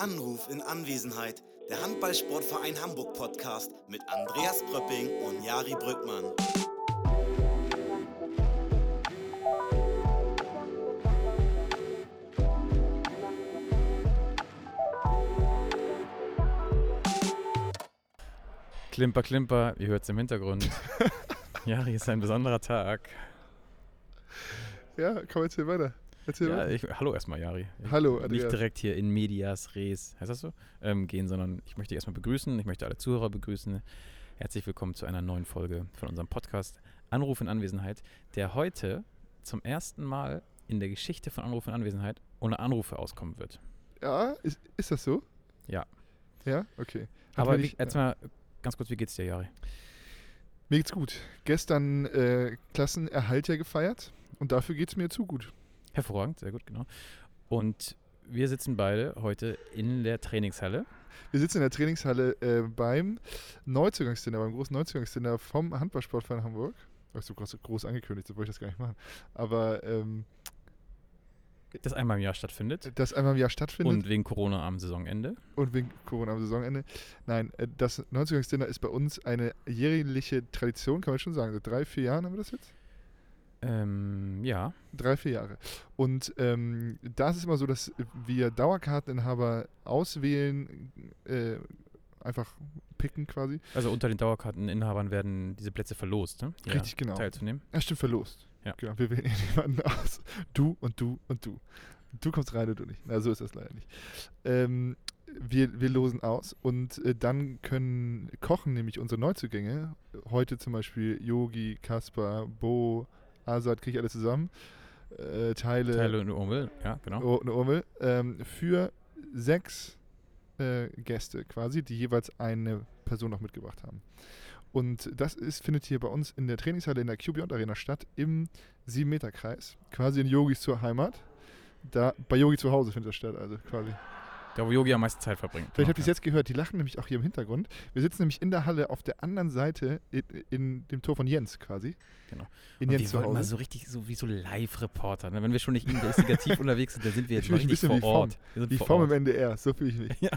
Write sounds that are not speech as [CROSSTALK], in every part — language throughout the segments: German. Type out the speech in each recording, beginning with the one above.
Anruf in Anwesenheit. Der Handballsportverein Hamburg Podcast mit Andreas Pröpping und Jari Brückmann. Klimper, Klimper, ihr hört es im Hintergrund. [LAUGHS] Jari ist ein besonderer Tag. Ja, komm, erzähl weiter. Erzähl Ja, ich, hallo erstmal, Jari. Ich Hallo, Andreas. Nicht direkt hier in medias res, heißt das so, ähm, gehen, sondern ich möchte dich erstmal begrüßen. Ich möchte alle Zuhörer begrüßen. Herzlich willkommen zu einer neuen Folge von unserem Podcast Anruf in Anwesenheit, der heute zum ersten Mal in der Geschichte von Anruf in Anwesenheit ohne Anrufe auskommen wird. Ja, ist, ist das so? Ja. Ja, okay. Hat Aber nicht- jetzt mal ganz kurz, wie geht's dir, Jari? Mir geht's gut. Gestern äh, Klassenerhalt ja gefeiert und dafür geht's mir zu gut. Hervorragend, sehr gut, genau. Und wir sitzen beide heute in der Trainingshalle. Wir sitzen in der Trainingshalle äh, beim Neuzugangsdinner, beim großen Neuzugangsdinner vom Handballsportverein Hamburg. Ist so groß, groß angekündigt, so wollte ich das gar nicht machen. Aber ähm, das einmal im Jahr stattfindet. das einmal im Jahr stattfindet Und wegen Corona am Saisonende. und wegen Corona am Saisonende. Nein, äh, das Neuzugangsdinner ist bei uns eine jährliche Tradition, kann man schon sagen. Seit drei, vier Jahren haben wir das jetzt? Ähm, ja. Drei, vier Jahre. Und ähm, da ist es immer so, dass wir Dauerkarteninhaber auswählen, äh, einfach picken quasi. Also unter den Dauerkarteninhabern werden diese Plätze verlost, ne? Hier Richtig, genau. Teilzunehmen. Ja, stimmt, verlost. Ja. Genau, wir wählen [LAUGHS] jemanden aus. Du und du und du. Du kommst rein und du nicht. Na, so ist das leider nicht. Ähm, wir, wir losen aus und äh, dann können kochen nämlich unsere Neuzugänge. Heute zum Beispiel Yogi, Kaspar, Bo, Azad, kriege ich alle zusammen. Äh, Teile, Teile und Urmel, ja, genau. Oh, eine Urmel, ähm, für sechs äh, Gäste quasi, die jeweils eine Person noch mitgebracht haben. Und das ist, findet hier bei uns in der Trainingshalle in der Q-Beyond Arena statt, im 7-Meter-Kreis, quasi in Yogis zur Heimat. Da, bei Yogi zu Hause findet das statt, also quasi. Da, wo Yogi am meisten Zeit verbringt. Vielleicht habt ihr es jetzt gehört, die lachen nämlich auch hier im Hintergrund. Wir sitzen nämlich in der Halle auf der anderen Seite in, in dem Tor von Jens quasi. Genau. In Und Jens wir zu wollten mal so richtig, so wie so Live-Reporter. Ne? Wenn wir schon nicht investigativ [LAUGHS] unterwegs sind, dann sind wir jetzt richtig vor Ort. Wie Form im NDR, so fühle ich mich. [LAUGHS] Ja.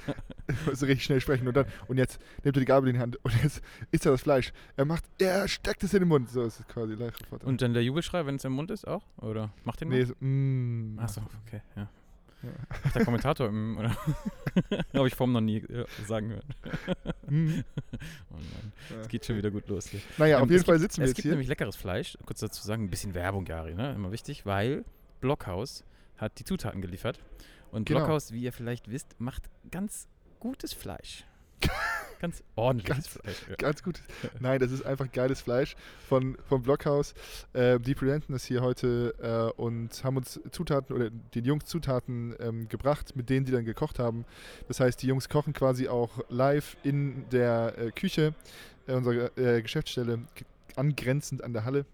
Also richtig schnell sprechen und dann, und jetzt nimmt er die Gabel in die Hand und jetzt isst er das Fleisch. Er macht, er steckt es in den Mund. So ist es quasi Live-Reporter. Und dann der Jubelschrei, wenn es im Mund ist, auch? Oder macht den nee, mal? so, mm, Achso, okay, ja. Ja. Ach, der Kommentator, mm, oder? [LAUGHS] Habe ich vorhin noch nie äh, sagen hören. mm. [LAUGHS] Oh nein, es geht schon wieder gut los hier. Naja, Ähm, auf jeden es Fall gibt, sitzen wir Es jetzt gibt hier. nämlich leckeres Fleisch. Kurz dazu sagen, ein bisschen Werbung, Gary, ne? Immer wichtig, weil Blockhaus hat die Zutaten geliefert. Und Genau. Blockhaus, wie ihr vielleicht wisst, macht ganz gutes Fleisch. [LAUGHS] ganz ordentliches Ganz- Fleisch. Ja. Ganz gut. Nein, das ist einfach geiles Fleisch von, vom Blockhaus. Äh, die präsenten das hier heute äh, und haben uns Zutaten oder den Jungs Zutaten ähm, gebracht, mit denen die dann gekocht haben. Das heißt, die Jungs kochen quasi auch live in der äh, Küche äh, unserer äh, Geschäftsstelle, angrenzend an der Halle.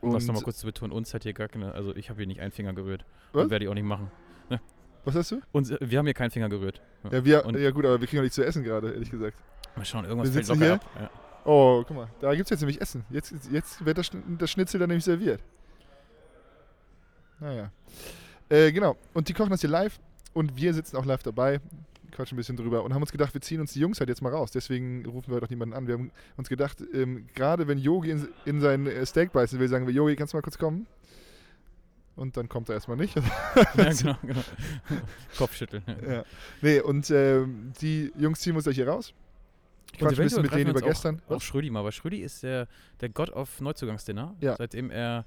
Um das nochmal kurz zu betonen, uns hat hier gar keine, also ich habe hier nicht einen Finger gerührt. Was? Und werde ich auch nicht machen. Was hast du? Äh, wir haben hier keinen Finger gerührt. Ja, wir, Und- ja gut, aber wir kriegen auch nichts zu essen gerade, ehrlich gesagt. Mal schauen, irgendwas fällt locker hier. ab. Ja. Oh, guck mal, da gibt es jetzt nämlich Essen. Jetzt, jetzt wird das, das Schnitzel dann nämlich serviert. Naja. Äh, genau. Und die kochen das hier live und wir sitzen auch live dabei, quatschen ein bisschen drüber und haben uns gedacht, wir ziehen uns die Jungs halt jetzt mal raus. Deswegen rufen wir doch niemanden an. Wir haben uns gedacht, ähm, gerade wenn Yogi in, in sein äh, Steak beißen will, sagen wir, Yogi, kannst du mal kurz kommen? Und dann kommt er erstmal nicht. [LAUGHS] ja, genau, [LAUGHS] genau. Kopfschütteln. Ja. Nee, und ähm, die Jungs ziehen uns gleich hier raus. Ich quatsch ein bisschen mit denen über gestern. Auch, auch Schrödi mal, weil Schrödi ist der, der God of Neuzugangsdinner. Ja. Seitdem er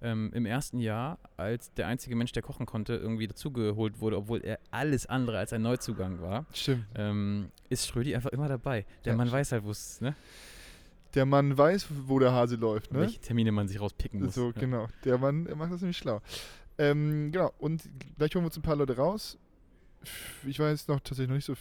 ähm, im ersten Jahr als der einzige Mensch, der kochen konnte, irgendwie dazugeholt wurde, obwohl er alles andere als ein Neuzugang war, Stimmt. ähm, ist Schrödi einfach immer dabei. Der Ja, Mann weiß halt, wo es, ne? Der Mann weiß, wo der Hase läuft, ne? welche Termine man sich rauspicken muss. So, ja. genau. Der Mann der macht das nämlich schlau. Ähm, genau, und gleich holen wir uns ein paar Leute raus. Ich weiß noch tatsächlich noch nicht so,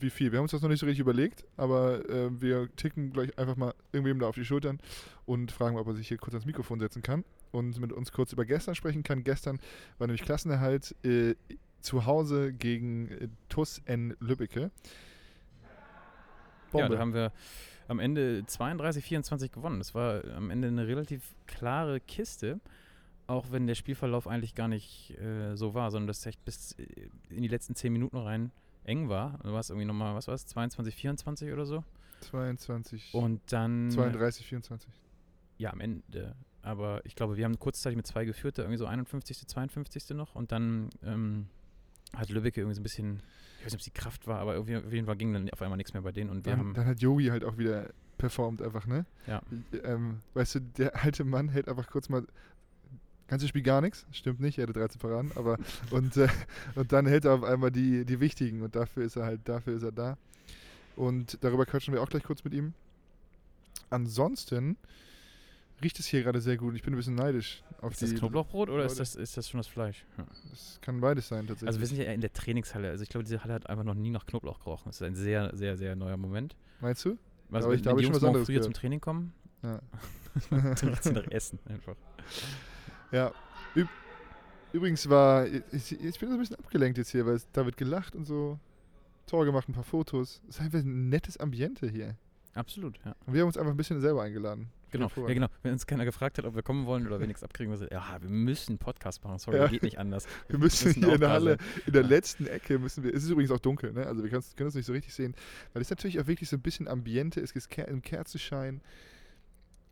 wie viel. Wir haben uns das noch nicht so richtig überlegt, aber äh, wir ticken gleich einfach mal irgendwem da auf die Schultern und fragen, ob er sich hier kurz ans Mikrofon setzen kann und mit uns kurz über gestern sprechen kann. Gestern war nämlich Klassenerhalt äh, zu Hause gegen äh, TUS N Lübbecke. Ja, da haben wir am Ende 32, 24 gewonnen. Das war am Ende eine relativ klare Kiste. Auch wenn der Spielverlauf eigentlich gar nicht äh, so war, sondern das echt bis äh, in die letzten 10 Minuten rein eng war. Du warst irgendwie nochmal, was war es, 22, 24 oder so. 22, Und dann. 32, 24. Ja, am Ende. Aber ich glaube, wir haben kurzzeitig mit zwei geführt, da irgendwie so 51., 52. noch. Und dann ähm, hat Lübbecke irgendwie so ein bisschen, ich weiß nicht, ob es die Kraft war, aber irgendwie auf jeden Fall ging dann auf einmal nichts mehr bei denen. Und wir Dann, haben. dann hat Yogi halt auch wieder performt einfach, ne? Ja. Ähm, weißt du, der alte Mann hält einfach kurz mal ganze Spiel gar nichts, stimmt nicht, er hatte 13 Paraden, aber [LAUGHS] und, äh, und dann hält er auf einmal die, die wichtigen und dafür ist er halt, dafür ist er da. Und darüber quatschen wir auch gleich kurz mit ihm. Ansonsten riecht es hier gerade sehr gut. Ich bin ein bisschen neidisch auf Ist die. das Knoblauchbrot oder ist das, ist das schon das Fleisch? Ja. Das kann beides sein tatsächlich. Also wir sind ja in der Trainingshalle. Also ich glaube, diese Halle hat einfach noch nie nach Knoblauch gerochen. Das ist ein sehr, sehr, sehr neuer Moment. Meinst du? Also Aber wenn, ich- da wenn hab die Jungs morgen früher zum gehört. Training kommen, Ja. [LAUGHS] dann riecht sie nach Essen einfach. Ja. Üb Übrigens war, ich, ich bin so ein bisschen abgelenkt jetzt hier, weil da wird gelacht und so. Tor gemacht, ein paar Fotos. Es ist einfach ein nettes Ambiente hier. Absolut, ja. Und wir haben uns einfach ein bisschen selber eingeladen. Genau, ja, genau. Wenn uns keiner gefragt hat, ob wir kommen wollen oder wir nichts abkriegen, wir so, ja, wir müssen einen Podcast machen. Sorry, Ja. geht nicht anders. [LAUGHS] Wir müssen müssen hier auch in der Halle, sein. in der letzten Ecke müssen wir, es ist übrigens auch dunkel, ne? also wir können es nicht so richtig sehen, weil es natürlich auch wirklich so ein bisschen Ambiente, es ist im Kerzenschein,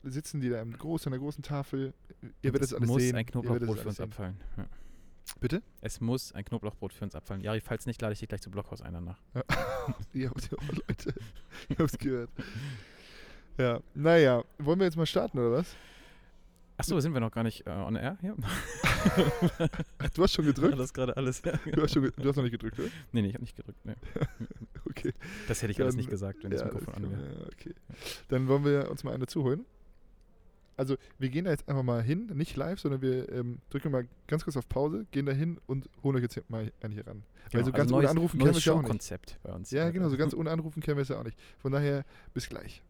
sitzen die da im groß, an der großen Tafel, ihr werdet es es alles muss sehen. ein ihr werdet Knoblauchbrot für uns sehen. abfallen. Ja. Bitte? Es muss ein Knoblauchbrot für uns abfallen. Jari, falls nicht, lade ich dich gleich zu Blockhaus ein danach. Ja, [LAUGHS] ja [LAUGHS] Leute, ich hab's gehört. Ja, naja, wollen wir jetzt mal starten oder was? Achso, sind wir noch gar nicht äh, on air hier? [LAUGHS] Du hast schon gedrückt? [LAUGHS] das gerade alles. Ja, Du hast, schon du hast noch nicht gedrückt, oder? nee, nee, ich habe nicht gedrückt. Nee. [LAUGHS] Okay. Das hätte ich alles Dann- nicht gesagt, wenn das Ja, Mikrofon das an kann- wäre. ja, okay. Dann wollen wir uns mal eine zuholen. Also, wir gehen da jetzt einfach mal hin, nicht live, sondern wir ähm, drücken mal ganz kurz auf Pause, gehen da hin und holen euch jetzt mal einen hier ran. Weil so ganz ohne neues, Anrufen kennen wir es ja auch nicht. Bei uns. Ja, genau, so ganz ohne Anrufen kennen wir es ja auch nicht. Von daher, bis gleich.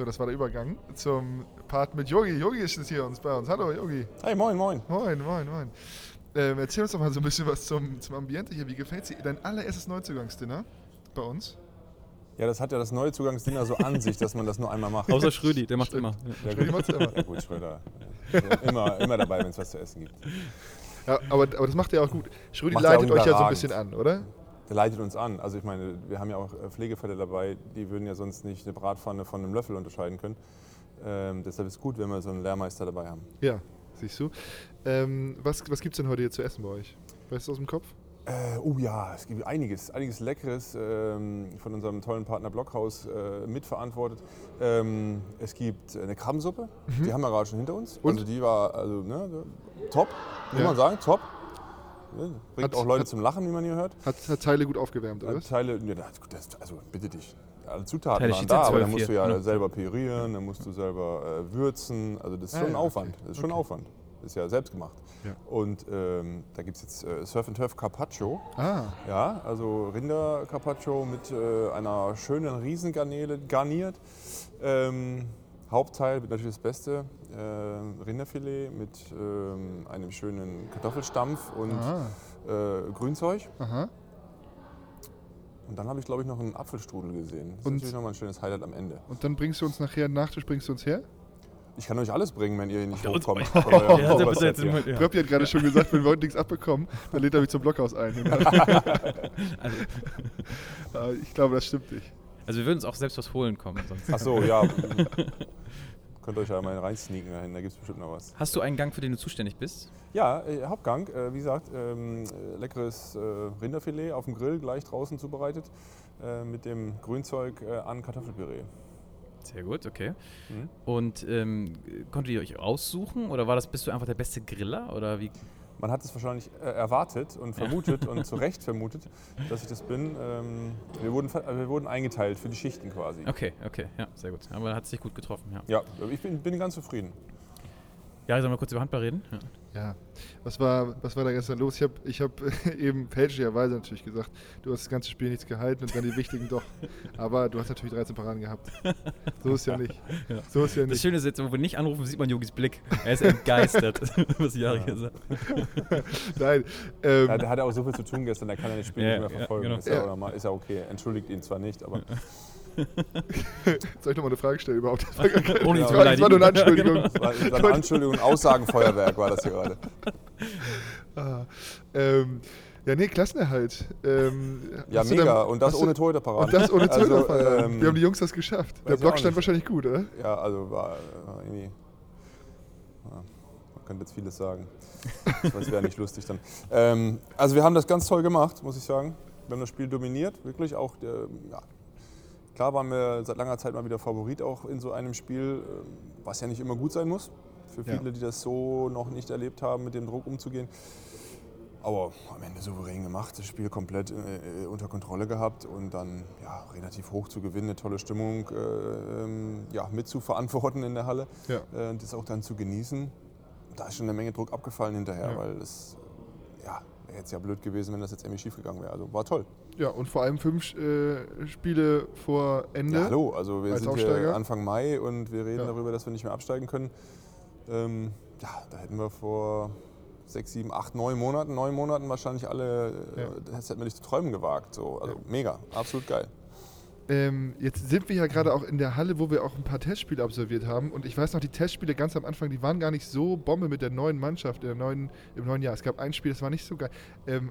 So, das war der Übergang zum Part mit Yogi. Yogi ist jetzt hier uns bei uns. Hallo, Yogi. Hey, moin, moin. Moin, moin, moin. Ähm, erzähl uns doch mal so ein bisschen was zum, zum Ambiente hier. Wie gefällt dir dein allererstes Neuzugangsdinner bei uns? Ja, das hat ja das neue Zugangsdinner so an sich, dass man das nur einmal macht. Außer Schrödi, der macht immer. Ja, Schrödi macht's immer. Ja, gut, Schröder. Immer, immer dabei, wenn es was zu essen gibt. Ja, aber, aber das macht er auch gut. Schrödi Macht leitet euch ja so ein bisschen an, oder? Der leitet uns an. Also ich meine, wir haben ja auch äh, Pflegefälle dabei, die würden ja sonst nicht eine Bratpfanne von einem Löffel unterscheiden können. Ähm, deshalb ist es gut, wenn wir so einen Lehrmeister dabei haben. Ja, siehst du. Ähm, was was gibt es denn heute hier zu essen bei euch? Weißt du aus dem Kopf? Äh, oh ja, es gibt einiges, einiges Leckeres ähm, von unserem tollen Partner Blockhaus äh, mitverantwortet. Ähm, es gibt eine Krabbensuppe, die haben wir gerade schon hinter uns. Mhm. Und? Also die war also, ne, top, muss Ja. man sagen, top. Bringt Hat- auch Leute hat- zum Lachen, wie man hier hört. Hat, hat Teile gut aufgewärmt, oder? Was? Teile, ja, also bitte dich. Alle Zutaten Teile waren da, aber 12 dann musst du ja ne? selber pürieren, dann musst du selber äh, würzen. Also das ist schon ja, Aufwand. okay. Das ist schon Okay. Aufwand. Das ist ja selbst gemacht. Ja. Und ähm, da gibt es jetzt äh, Surf and Turf Carpaccio. Ah, Ja, also Rinder Carpaccio mit äh, einer schönen Riesengarnele garniert. Ähm, Hauptteil wird natürlich das Beste. Äh, Rinderfilet mit ähm, einem schönen Kartoffelstampf und äh, Grünzeug. aha. Und dann habe ich, glaube ich, noch einen Apfelstrudel gesehen. Das ist Und- natürlich nochmal ein schönes Highlight am Ende. Und dann bringst du uns nachher einen Nachtisch, bringst du uns her? Ich kann euch alles bringen, wenn ihr nicht hochkommt. [LAUGHS] Ja, der hat Oberset jetzt hier. immer- ja. Hat gerade schon gesagt, wenn wir heute nichts abbekommen, dann lädt er mich zum Blockhaus ein. [LAUGHS] Also, Aber [LAUGHS] ich glaube, das stimmt nicht. also wir würden uns auch selbst was holen kommen. Sonst. Ach so, ja. Könnt ihr euch ja mal reinsneaken dahin, da gibt es bestimmt noch was. Hast du einen Gang, für den du zuständig bist? Ja, äh, Hauptgang, äh, wie gesagt, ähm, äh, leckeres äh, Rinderfilet auf dem Grill, gleich draußen zubereitet, äh, mit dem Grünzeug an Kartoffelpüree. Sehr gut, okay. Mhm. Und ähm, konntet ihr euch aussuchen oder war das, bist du einfach der beste Griller oder wie? Man hat es wahrscheinlich äh, erwartet und vermutet und [LAUGHS] zu Recht vermutet, dass ich das bin. Ähm, wir, wurden, wir wurden eingeteilt für die Schichten quasi. Okay, okay, ja, sehr gut. Aber hat sich gut getroffen, ja. Ja, ich bin, bin ganz zufrieden. Ja, sollen wir kurz über Handball reden? Ja. Ja, was war, was war da gestern los? Ich habe ich hab [LAUGHS] eben fälschlicherweise natürlich gesagt, du hast das ganze Spiel nichts gehalten und dann die wichtigen doch. Aber du hast natürlich 13 Paraden gehabt. So ist ja nicht. Ja. So ist ja Das nicht. Schöne ist jetzt, wo wir nicht anrufen, sieht man Jogis Blick. Er ist entgeistert, [LAUGHS] was Jari Ja. gesagt [LAUGHS] Nein. Ähm, Ja, der hatte auch so viel zu tun gestern, der kann ja das Spiel Ja, nicht mehr ja, verfolgen. genau. Ist, ja normal, ist ja okay. Entschuldigt ihn zwar nicht, aber [LAUGHS] soll ich nochmal eine Frage stellen überhaupt? Das war, ihn [LAUGHS] das war, das war nur eine. Anschuldigung. es war, eine Anschuldigung, Aussagenfeuerwerk war das hier gerade. Ah, ähm, ja, nee, Klassenerhalt. Ähm, Ja, mega. da- und das ohne Torhüterparade. Und das ohne Also, Zuhörerparade. ähm, Wie haben die Jungs das geschafft? Der Block stand wahrscheinlich gut, oder? Ja, also war, war irgendwie. Ja, man könnte jetzt vieles sagen. Das wäre nicht lustig dann. Ähm, also wir haben das ganz toll gemacht, muss ich sagen. Wir haben das Spiel dominiert, wirklich auch. Der, ja, klar waren wir seit langer Zeit mal wieder Favorit auch in so einem Spiel, ähm, was ja nicht immer gut sein muss. Für Ja. viele, die das so noch nicht erlebt haben, mit dem Druck umzugehen. Aber am Ende souverän gemacht, das Spiel komplett äh, unter Kontrolle gehabt und dann ja, relativ hoch zu gewinnen, eine tolle Stimmung äh, ähm, ja, mit zu verantworten in der Halle Ja. äh, und das auch dann zu genießen. Da ist schon eine Menge Druck abgefallen hinterher, Ja. weil es ja, wäre jetzt ja blöd gewesen, wenn das jetzt irgendwie schief gegangen wäre. Also war toll. Ja, und vor allem fünf äh, Spiele vor Ende. Ja, hallo, also wir sind hier Anfang Mai und wir reden Ja. darüber, dass wir nicht mehr absteigen können. Ähm, ja, da hätten wir vor sechs, sieben, acht, neun Monaten, neun Monaten wahrscheinlich alle, äh, Ja. das hätten wir nicht zu träumen gewagt. So. Also mega, absolut geil. Ähm, jetzt sind wir ja gerade auch in der Halle, wo wir auch ein paar Testspiele absolviert haben. Und ich weiß noch, die Testspiele ganz am Anfang, die waren gar nicht so Bombe mit der neuen Mannschaft der neuen, im neuen Jahr. Es gab ein Spiel, das war nicht so geil. Ähm,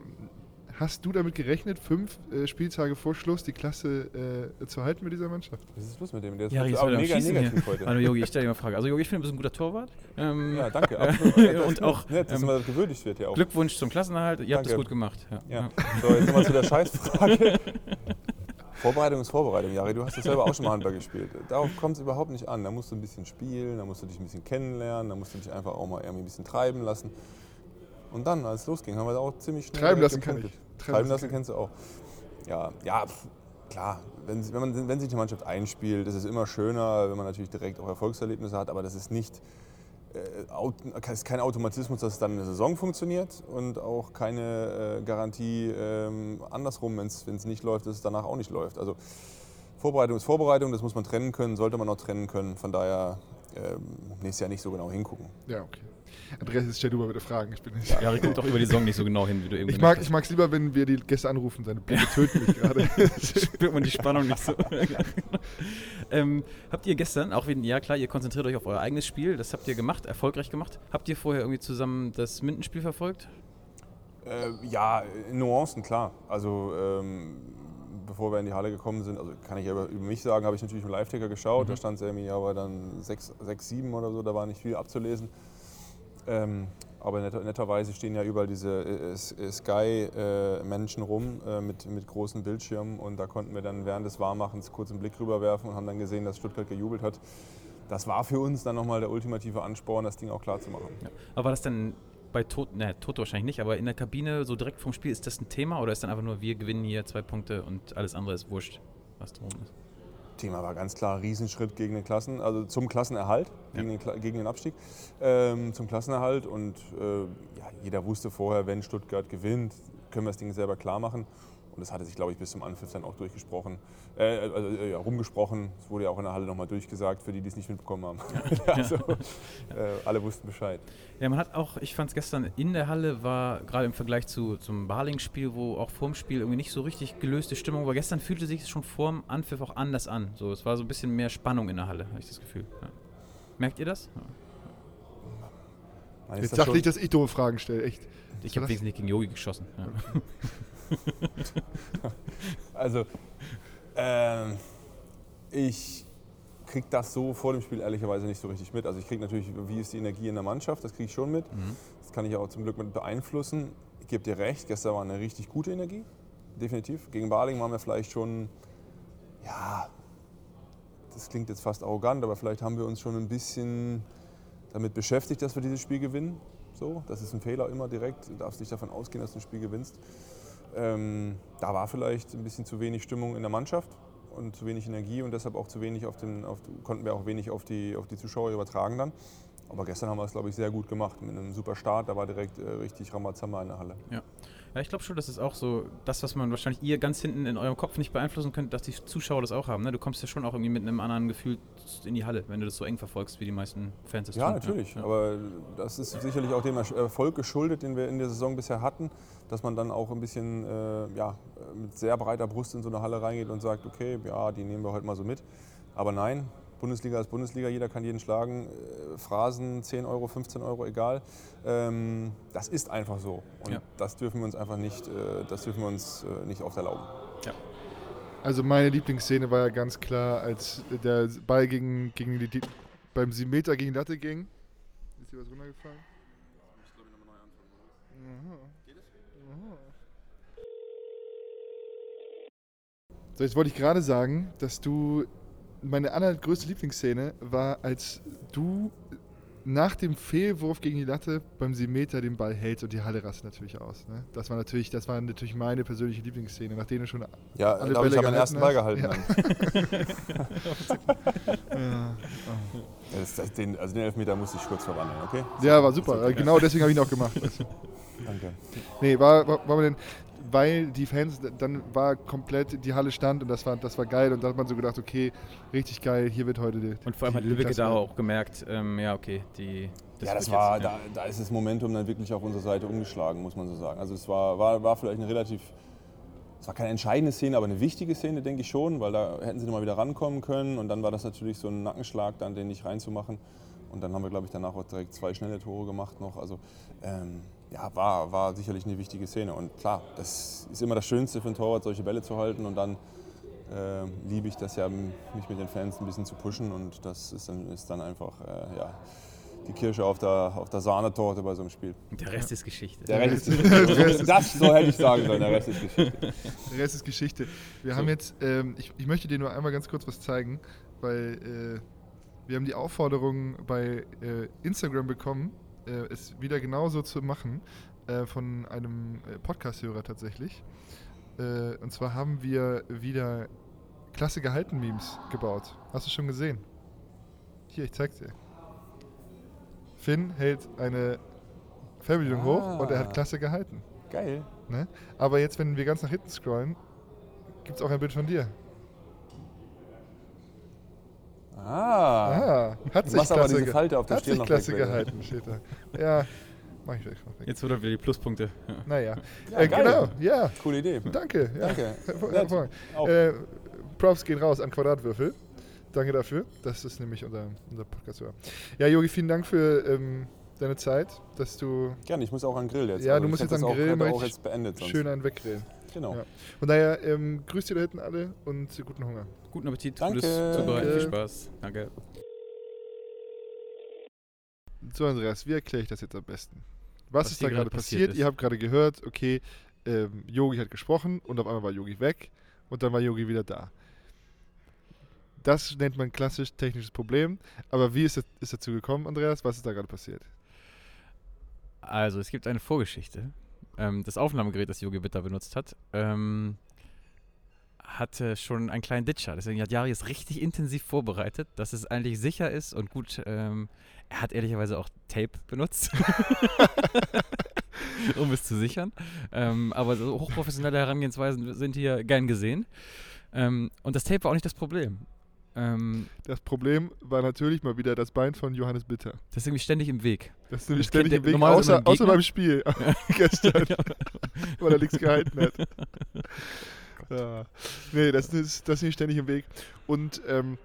hast du damit gerechnet, fünf äh, Spieltage vor Schluss die Klasse äh, zu halten mit dieser Mannschaft? Was ist los mit dem? Der ist Ja, auch mega negativ hier. heute. Hallo Yogi, ich stelle dir mal eine Frage. Also Yogi, ich finde, du bist ein guter Torwart. Ähm, Ja, danke. [LAUGHS] absolut. Und auch, nett, dass ähm, man gewürdigt wird ja auch. Glückwunsch zum Klassenerhalt. Ihr habt es Danke. gut gemacht. Ja. Ja. So, jetzt nochmal zu der [LAUGHS] Scheißfrage. Vorbereitung ist Vorbereitung, Jari. Du hast ja selber auch schon mal Handball gespielt. Darauf kommt es überhaupt nicht an. Da musst du ein bisschen spielen, da musst du dich ein bisschen kennenlernen, da musst du dich einfach auch mal irgendwie ein bisschen treiben lassen. Und dann, als es losging, haben wir da auch ziemlich schnell Treiben lassen kann ich. Treiben, lassen kennst du auch. Ja, ja klar. Wenn, wenn, man, wenn sich die Mannschaft einspielt, ist es immer schöner, wenn man natürlich direkt auch Erfolgserlebnisse hat. Aber das ist nicht äh, ist kein Automatismus, dass es dann in der Saison funktioniert und auch keine äh, Garantie ähm, andersrum, wenn es nicht läuft, dass es danach auch nicht läuft. Also Vorbereitung ist Vorbereitung, das muss man trennen können, sollte man auch trennen können. Von daher ähm, nächstes Jahr nicht so genau hingucken. Ja, okay. Andreas, jetzt stell du mal bitte Fragen. Ich, bin nicht Jari guckt auch über die Saison nicht so genau hin, wie du eben ich mag gemerkt es lieber, wenn wir die Gäste anrufen. Seine Blicke töten mich gerade. hast. [LAUGHS] Spürt man die Spannung nicht so. [LAUGHS] ähm, habt ihr gestern, auch wenn, ja klar, ihr konzentriert euch auf euer eigenes Spiel, das habt ihr gemacht, erfolgreich gemacht. Habt ihr vorher irgendwie zusammen das Mindenspiel verfolgt? Äh, ja, Nuancen, klar. Also ähm, bevor wir in die Halle gekommen sind, also kann ich ja über, über mich sagen, habe ich natürlich im Live-Ticker geschaut. Da stand es irgendwie aber dann 6, 6, 7 oder so, da war nicht viel abzulesen. Ähm, aber netter, netterweise stehen ja überall diese äh, S- äh, Sky-Menschen rum äh, mit, mit großen Bildschirmen und da konnten wir dann während des Warmmachens kurz einen Blick rüberwerfen und haben dann gesehen, dass Stuttgart gejubelt hat. Das war für uns dann nochmal der ultimative Ansporn, das Ding auch klar zu machen. Ja. Aber war das dann bei Toto, ne, Toto wahrscheinlich nicht, aber in der Kabine so direkt vom Spiel, ist das ein Thema oder ist dann einfach nur, wir gewinnen hier zwei Punkte und alles andere ist wurscht, was drum ist? Thema war ganz klar Riesenschritt gegen den Klassen, also zum Klassenerhalt, Ja. gegen, den, gegen den Abstieg, ähm, zum Klassenerhalt. Und äh, ja, jeder wusste vorher, wenn Stuttgart gewinnt, können wir das Ding selber klar machen. Und das hatte sich, glaube ich, bis zum Anpfiff dann auch durchgesprochen, äh, also, äh, ja, rumgesprochen. Es wurde ja auch in der Halle nochmal durchgesagt, für die, die es nicht mitbekommen haben. [LAUGHS] also, äh, alle wussten Bescheid. Ja, man hat auch, ich fand es gestern in der Halle war, gerade im Vergleich zu, zum Barling-Spiel, wo auch vorm Spiel irgendwie nicht so richtig gelöste Stimmung war. Gestern fühlte sich es schon vorm Anpfiff auch anders an. So, es war so ein bisschen mehr Spannung in der Halle, habe ich das Gefühl. Ja. Merkt ihr das? Ja. Jetzt das sag schon- nicht, dass ich doofe Fragen stelle. Echt. Ich habe wesentlich gegen Yogi geschossen. Ja. [LAUGHS] [LAUGHS] Also, ähm, ich kriege das so vor dem Spiel ehrlicherweise nicht so richtig mit. Also ich kriege natürlich, wie ist die Energie in der Mannschaft, das kriege ich schon mit. Mhm. Das kann ich auch zum Glück mit beeinflussen. Ich gebe dir recht, gestern war eine richtig gute Energie, definitiv. Gegen Baling waren wir vielleicht schon, ja, das klingt jetzt fast arrogant, aber vielleicht haben wir uns schon ein bisschen damit beschäftigt, dass wir dieses Spiel gewinnen. So, das ist ein Fehler immer direkt. Du darfst nicht davon ausgehen, dass du ein Spiel gewinnst. Ähm, da war vielleicht ein bisschen zu wenig Stimmung in der Mannschaft und zu wenig Energie und deshalb auch zu wenig auf den, auf, konnten wir auch wenig auf die, auf die Zuschauer übertragen dann. Aber gestern haben wir es, glaube ich, sehr gut gemacht mit einem super Start. Da war direkt äh, richtig Ramazamba in der Halle. Ja, ich glaube schon, das ist auch so das, was man wahrscheinlich ihr ganz hinten in eurem Kopf nicht beeinflussen könnt, dass die Zuschauer das auch haben. Ne? Du kommst ja schon auch irgendwie mit einem anderen Gefühl in die Halle, wenn du das so eng verfolgst, wie die meisten Fans das Ja, tun. natürlich. Ja. Aber das ist sicherlich auch dem Erfolg geschuldet, den wir in der Saison bisher hatten, dass man dann auch ein bisschen äh, ja, mit sehr breiter Brust in so eine Halle reingeht und sagt, okay, ja, die nehmen wir heute mal so mit. Aber nein, Bundesliga ist Bundesliga, jeder kann jeden schlagen. Äh, Phrasen 10 Euro, 15 Euro, egal. Ähm, das ist einfach so. Und Ja. das dürfen wir uns einfach nicht, äh, das dürfen wir uns äh, nicht oft erlauben. Also meine Lieblingsszene war ja ganz klar, als der Ball gegen, gegen die, die, beim 7 Meter gegen Latte ging. Ist dir was runtergefallen? Aha. Aha. So, jetzt wollte ich gerade sagen, dass du meine allergrößte Lieblingsszene war, als du nach dem Fehlwurf gegen die Latte beim 7 Meter den Ball hältst und die Halle rastet natürlich aus. Ne? Das war natürlich, das war natürlich meine persönliche Lieblingsszene, nachdem du schon Ja, Alle habe ich Bälle ja meinen ersten Ball gehalten. Dann. ja, [LAUGHS] Das, das, den, also den Elfmeter musste ich kurz verwandeln, okay? ja, war super. Genau deswegen habe ich ihn auch gemacht. [LAUGHS] Danke. Nee, war, war, war denn, weil die Fans, dann war komplett die Halle stand und das war, das war geil und da hat man so gedacht, okay, richtig geil, hier wird heute die, Und vor allem hat Klasse da auch gemerkt, ähm, ja, okay, die. ja, wird das jetzt- war, ja. da, da ist das Momentum dann wirklich auf unserer Seite umgeschlagen, muss man so sagen. Also es war, war, war vielleicht eine relativ, es war keine entscheidende Szene, aber eine wichtige Szene, denke ich schon, weil da hätten sie nochmal wieder rankommen können und dann war das natürlich so ein Nackenschlag, dann den nicht reinzumachen. Und dann haben wir, glaube ich, danach auch direkt zwei schnelle Tore gemacht noch. Also ähm, ja, war, war sicherlich eine wichtige Szene. Und klar, das ist immer das Schönste für einen Torwart, solche Bälle zu halten und dann äh, liebe ich das ja, mich mit den Fans ein bisschen zu pushen und das ist dann, ist dann einfach äh, ja, die Kirsche auf der, auf der Sahnetorte bei so einem Spiel. Der Rest ist Geschichte. Der Rest ist [LAUGHS] ist Das, so hätte ich sagen sollen, der Rest ist Geschichte. Der Rest ist Geschichte. Wir haben jetzt, ähm, ich, ich möchte dir nur einmal ganz kurz was zeigen, weil äh, wir haben die Aufforderung bei äh, Instagram bekommen, äh, es wieder genauso zu machen, äh, von einem äh, Podcast-Hörer tatsächlich. Äh, und zwar haben wir wieder klasse gehalten Memes gebaut. Hast du schon gesehen? Hier, ich zeig's dir. Finn hält eine Fernbedienung hoch und er Ah. hat klasse gehalten. Geil. Ne? Aber jetzt, wenn wir ganz nach hinten scrollen, gibt es auch ein Bild von dir. Ah. Ah, hat sich machst aber klasse, diese Falte auf der hat Stirn sich noch klasse gehalten, steht da. Ja, mach ich weg. Mach weg. Jetzt wird er wieder die Pluspunkte. Ja. Naja. Ja, äh, geil. genau, ja. Coole Idee. Danke. Ja. Danke. Hervorragend. Äh, Props gehen raus an Quadratwürfel. Danke dafür. Das ist nämlich unser, unser podcast. Ja, Jogi, vielen Dank für ähm, deine Zeit, dass du Gerne, ich muss auch an Grill jetzt. Ja, Also du ich musst jetzt an Grill, auch, auch jetzt beendet sonst. schön einen weggrillen. Genau. Ja. Von daher, ähm, grüßt ihr da hinten alle und guten Hunger. Guten Appetit, Danke. gutes Zubereiten, Danke. viel Spaß. Danke. So, Andreas, wie erkläre ich das jetzt am besten? Was, Was ist da gerade passiert? passiert ist. Ihr habt gerade gehört, okay, ähm, Yogi hat gesprochen und auf einmal war Yogi weg und dann war Yogi wieder da. Das nennt man klassisch technisches Problem. Aber wie ist es ist dazu gekommen, Andreas? Was ist da gerade passiert? Also, es gibt eine Vorgeschichte. Ähm, das Aufnahmegerät, das Yogi Bitter benutzt hat, ähm, hatte schon einen kleinen Ditcher. Deswegen hat Jari es richtig intensiv vorbereitet, dass es eigentlich sicher ist und gut. Ähm, er hat ehrlicherweise auch Tape benutzt, [LAUGHS] um es zu sichern. Ähm, aber so hochprofessionelle Herangehensweisen sind hier gern gesehen. Ähm, und das Tape war auch nicht das Problem. Ähm, Das Problem war natürlich mal wieder das Bein von Johannes Bitter. das ist irgendwie ständig im Weg. Das ist nämlich Das ständig im Weg, außer, beim außer beim Spiel [LAUGHS] [LAUGHS] gestern, [LAUGHS] weil er nichts gehalten hat. Ja. Nee, das ist, das ist nicht ständig im Weg. Und ähm,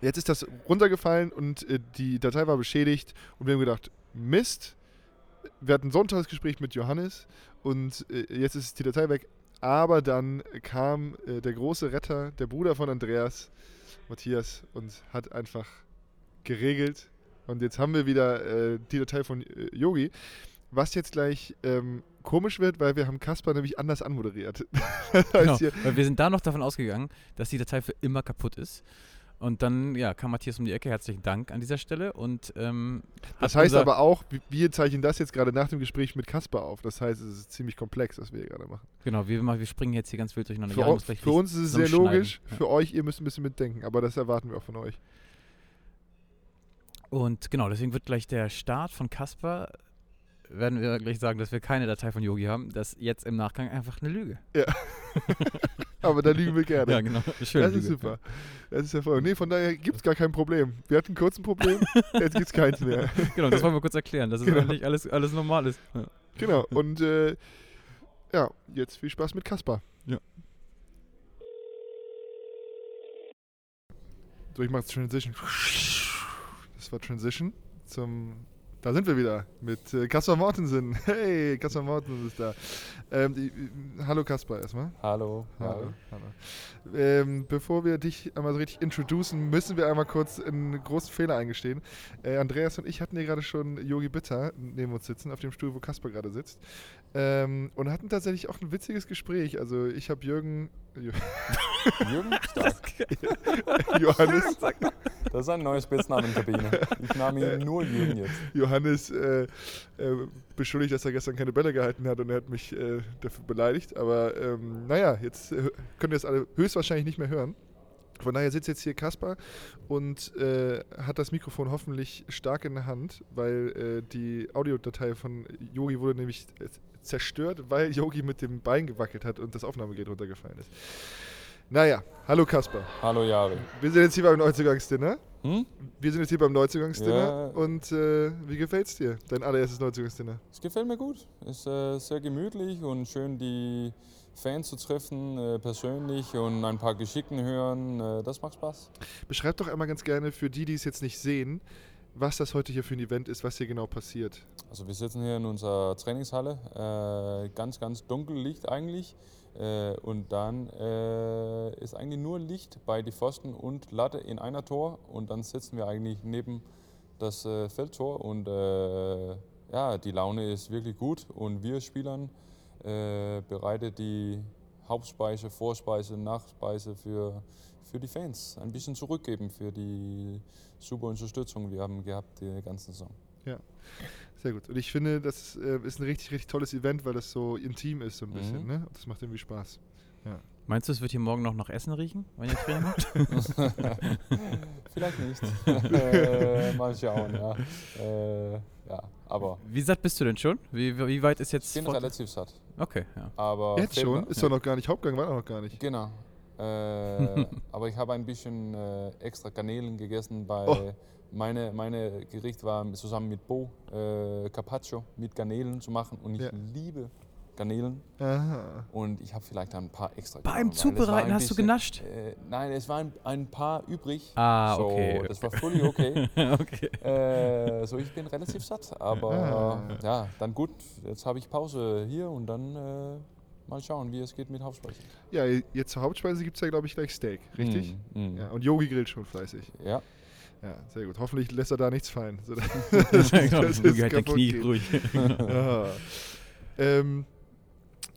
jetzt ist das runtergefallen und äh, die Datei war beschädigt und wir haben gedacht, Mist, wir hatten ein Sonntagsgespräch mit Johannes und äh, jetzt ist die Datei weg. Aber dann kam äh, der große Retter, der Bruder von Andreas, Matthias, und hat einfach geregelt. Und jetzt haben wir wieder äh, die Datei von äh, Yogi. Was jetzt gleich ähm, komisch wird, weil wir haben Kasper nämlich anders anmoderiert. [LAUGHS] Genau, weil wir sind da noch davon ausgegangen, dass die Datei für immer kaputt ist. Und dann ja, kam Matthias um die Ecke, herzlichen Dank an dieser Stelle. Und ähm, das heißt aber auch, wir- zeichnen das jetzt gerade nach dem Gespräch mit Kasper auf. Das heißt, es ist ziemlich komplex, was wir hier gerade machen. Genau, wir, wir springen jetzt hier ganz wild durcheinander. Für, gleich für uns ist es sehr logisch, Ja. für euch, ihr müsst ein bisschen mitdenken, aber das erwarten wir auch von euch. Und genau, deswegen wird gleich der Start von Kasper, werden wir gleich sagen, dass wir keine Datei von Yogi haben. Das ist jetzt im Nachgang einfach eine Lüge. [LAUGHS] Aber da liegen wir gerne. Ja, genau. Schön. das ist super. Das ist hervorragend. Nee, von daher gibt es gar kein Problem. Wir hatten kurz ein Problem, [LAUGHS] jetzt gibt es keins mehr. Genau, das wollen wir kurz erklären, dass es Genau. eigentlich alles, alles normal ist. Ja. Genau. Und äh, ja, jetzt viel Spaß mit Kasper. Ja. So, ich mache Transition. Das war Transition zum. Da sind wir wieder mit äh, Kaspar Mortensen. [LAUGHS] Hey, Kaspar Mortensen ist da. Ähm, die, hallo Kaspar erstmal. Hallo. Hallo. hallo. Ähm, bevor wir dich einmal so richtig introducen, müssen wir einmal kurz einen großen Fehler eingestehen. Äh, Andreas und ich hatten hier gerade schon Yogi Bitter neben uns sitzen, auf dem Stuhl, wo Kaspar gerade sitzt. Ähm, und hatten tatsächlich auch ein witziges Gespräch. Also ich habe Jürgen. [LAUGHS] Jürgen? [LAUGHS] Stark. Johannes. Das ist ein neues Spitznamen in Kabine. Ich nahm ihn nur Jürgen jetzt. Johannes äh, äh, beschuldigt, dass er gestern keine Bälle gehalten hat und er hat mich äh, dafür beleidigt. Aber ähm, naja, jetzt äh, könnt ihr das alle höchstwahrscheinlich nicht mehr hören. Von daher sitzt jetzt hier Kaspar und äh, hat das Mikrofon hoffentlich stark in der Hand, weil äh, die Audiodatei von Yogi wurde nämlich zerstört, weil Yogi mit dem Bein gewackelt hat und das Aufnahmegerät runtergefallen ist. Naja, hallo Kaspar. Hallo Jari. Wir sind jetzt hier beim Neuzugangsdinner. Hm? Wir sind jetzt hier beim Neuzugangsdinner. Ja. Und äh, wie gefällt's dir, dein allererstes Neuzugangsdinner? Es gefällt mir gut. Ist äh, sehr gemütlich und schön, die Fans zu treffen, äh, persönlich und ein paar Geschichten hören. Äh, das macht Spaß. Beschreib doch einmal ganz gerne für die, die es jetzt nicht sehen, was das heute hier für ein Event ist, was hier genau passiert. Also wir sitzen hier in unserer Trainingshalle. Äh, ganz, ganz dunkel Licht eigentlich. Äh, und dann äh, ist eigentlich nur Licht bei die Pfosten und Latte in einer Tor. Und dann sitzen wir eigentlich neben das äh, Feldtor. Und äh, ja, die Laune ist wirklich gut. Und wir Spielern äh, bereiten die Hauptspeise, Vorspeise, Nachspeise für, für die Fans. Ein bisschen zurückgeben für die super Unterstützung, die wir haben gehabt die ganze Saison. Sehr gut. Und ich finde, das äh, ist ein richtig, richtig tolles Event, weil das so intim ist, so ein bisschen. Mhm. Ne? Und das macht irgendwie Spaß. Meinst du, es wird hier morgen noch nach Essen riechen, wenn ihr Training macht? [LAUGHS] [LAUGHS] Vielleicht nicht. [LAUGHS] äh, mal schauen, ja. Äh, ja, aber Wie satt bist du denn schon? Wie, wie weit ist ich jetzt. bin fort- relativ satt. Okay, ja. Aber Jetzt schon? Ist doch noch gar nicht. Hauptgang war doch noch gar nicht. Genau. Äh, [LAUGHS] aber ich habe ein bisschen äh, extra Garnelen gegessen, weil Oh. meine, meine Gericht war zusammen mit Bo äh, Carpaccio mit Garnelen zu machen und ich Ja. liebe Garnelen Aha. und ich habe vielleicht ein paar extra Beim Zubereiten hast du bisschen- genascht? Äh, nein, es waren ein paar übrig. Ah, so, okay. Das war fully okay. [LAUGHS] okay. Äh, so, ich bin relativ satt, aber Ah. ja, dann gut. Jetzt habe ich Pause hier und dann äh, mal schauen, wie es geht mit Hauptspeise. Ja, jetzt zur Hauptspeise gibt es ja, glaube ich, gleich Steak. Richtig? Mm, mm. Ja, und Yogi grillt schon fleißig. Ja. Ja, sehr gut. Hoffentlich lässt er da nichts fallen. So, [LAUGHS] [LAUGHS] genau, dass Yogi es halt kaputt Knie geht. ruhig. [LAUGHS] Ähm,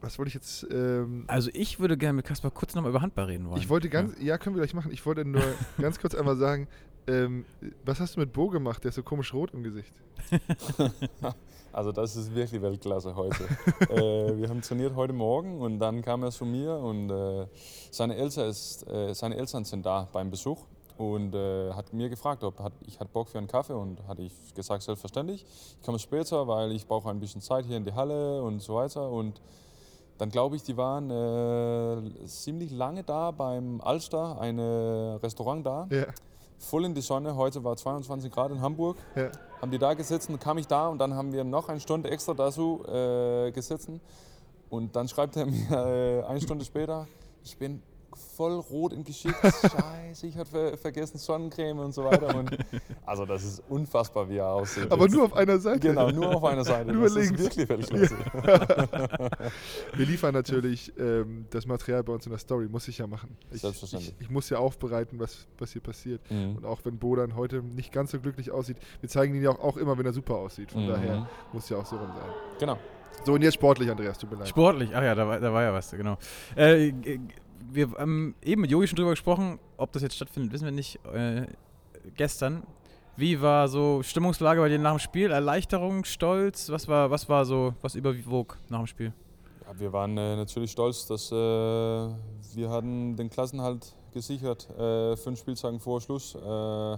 was wollte ich jetzt? Ähm, Also ich würde gerne mit Kaspar kurz nochmal über Handball reden wollen. ich wollte ganz, ja. können wir gleich machen. Ich wollte nur ganz kurz einmal sagen, ähm, was hast du mit Bo gemacht? Der ist so komisch rot im Gesicht. Also das ist wirklich Weltklasse heute. [LAUGHS] äh, wir haben trainiert heute Morgen und dann kam er zu mir und äh, seine, Eltern ist, äh, seine Eltern sind da beim Besuch und äh, hat mir gefragt, ob hat, ich hat Bock für einen Kaffee und hatte ich gesagt, selbstverständlich. Ich komme später, weil ich brauche ein bisschen Zeit hier in die Halle und so weiter und dann glaube ich, die waren äh, ziemlich lange da beim Alster, ein Restaurant da, Ja, voll in die Sonne. Heute war 22 Grad in Hamburg ja. haben die da gesessen, kam ich da und dann haben wir noch eine Stunde extra dazu äh, gesessen. Und dann schreibt er mir äh, eine Stunde später, ich bin voll rot im Gesicht, [LAUGHS] scheiße, ich habe ver vergessen Sonnencreme und so weiter. Und, also das ist unfassbar, wie er aussieht. Aber Jetzt- nur auf einer Seite. Genau, nur auf einer Seite. [LAUGHS] Nur das links. ist wirklich Weltklasse. [LAUGHS] Wir liefern natürlich ähm, das Material bei uns in der Story, muss ich ja machen. Ich, Selbstverständlich. Ich, ich muss ja aufbereiten, was, was hier passiert. Mhm. Und auch wenn Bo dann heute nicht ganz so glücklich aussieht, wir zeigen ihn ja auch, auch immer, wenn er super aussieht. Von Mhm. daher muss ja auch so rum sein. Genau. So, und jetzt sportlich, Andreas, tut mir leid. Sportlich, ach ja, da war, da war ja was, genau. Äh, wir haben eben mit Yogi schon drüber gesprochen, ob das jetzt stattfindet, wissen wir nicht. Äh, gestern, wie war so Stimmungslage bei dir nach dem Spiel? Erleichterung, Stolz? Was war, was war so, was überwog nach dem Spiel? Ja, wir waren äh, natürlich stolz, dass äh, wir hatten den Klassenhalt gesichert, äh, fünf Spieltagen vor Schluss. Äh,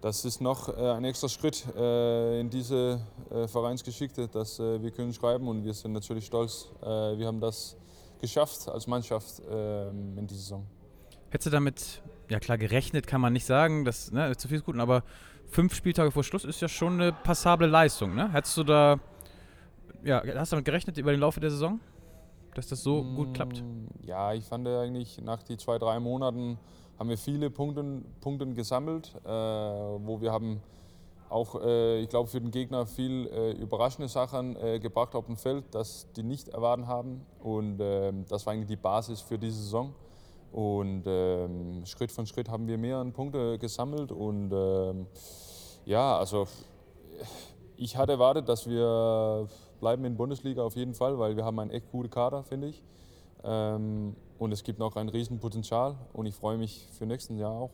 das ist noch äh, ein extra Schritt äh, in diese äh, Vereinsgeschichte, dass wir können schreiben und wir sind natürlich stolz. Wir haben das geschafft als Mannschaft ähm, in dieser Saison. Hättest du damit, ja klar, gerechnet kann man nicht sagen, das ne, zu viel ist gut, aber fünf Spieltage vor Schluss ist ja schon eine passable Leistung, ne? Hättest du da, ja, hast du damit gerechnet über den Laufe der Saison, dass das so gut klappt? Mm, Ja, ich fand eigentlich nach die zwei, drei Monaten haben wir viele Punkte, Punkte gesammelt, äh, wo wir haben auch, äh, ich glaube, für den Gegner viel äh, überraschende Sachen äh, gebracht auf dem Feld, das die nicht erwarten haben. Und ähm, das war eigentlich die Basis für diese Saison. Und ähm, Schritt für Schritt haben wir mehr an Punkte gesammelt. Und ähm, ja, also ich hatte erwartet, dass wir bleiben in der Bundesliga auf jeden Fall, weil wir haben einen echt guten Kader, finde ich. Ähm, und es gibt noch ein Riesenpotenzial und ich freue mich für nächstes Jahr auch.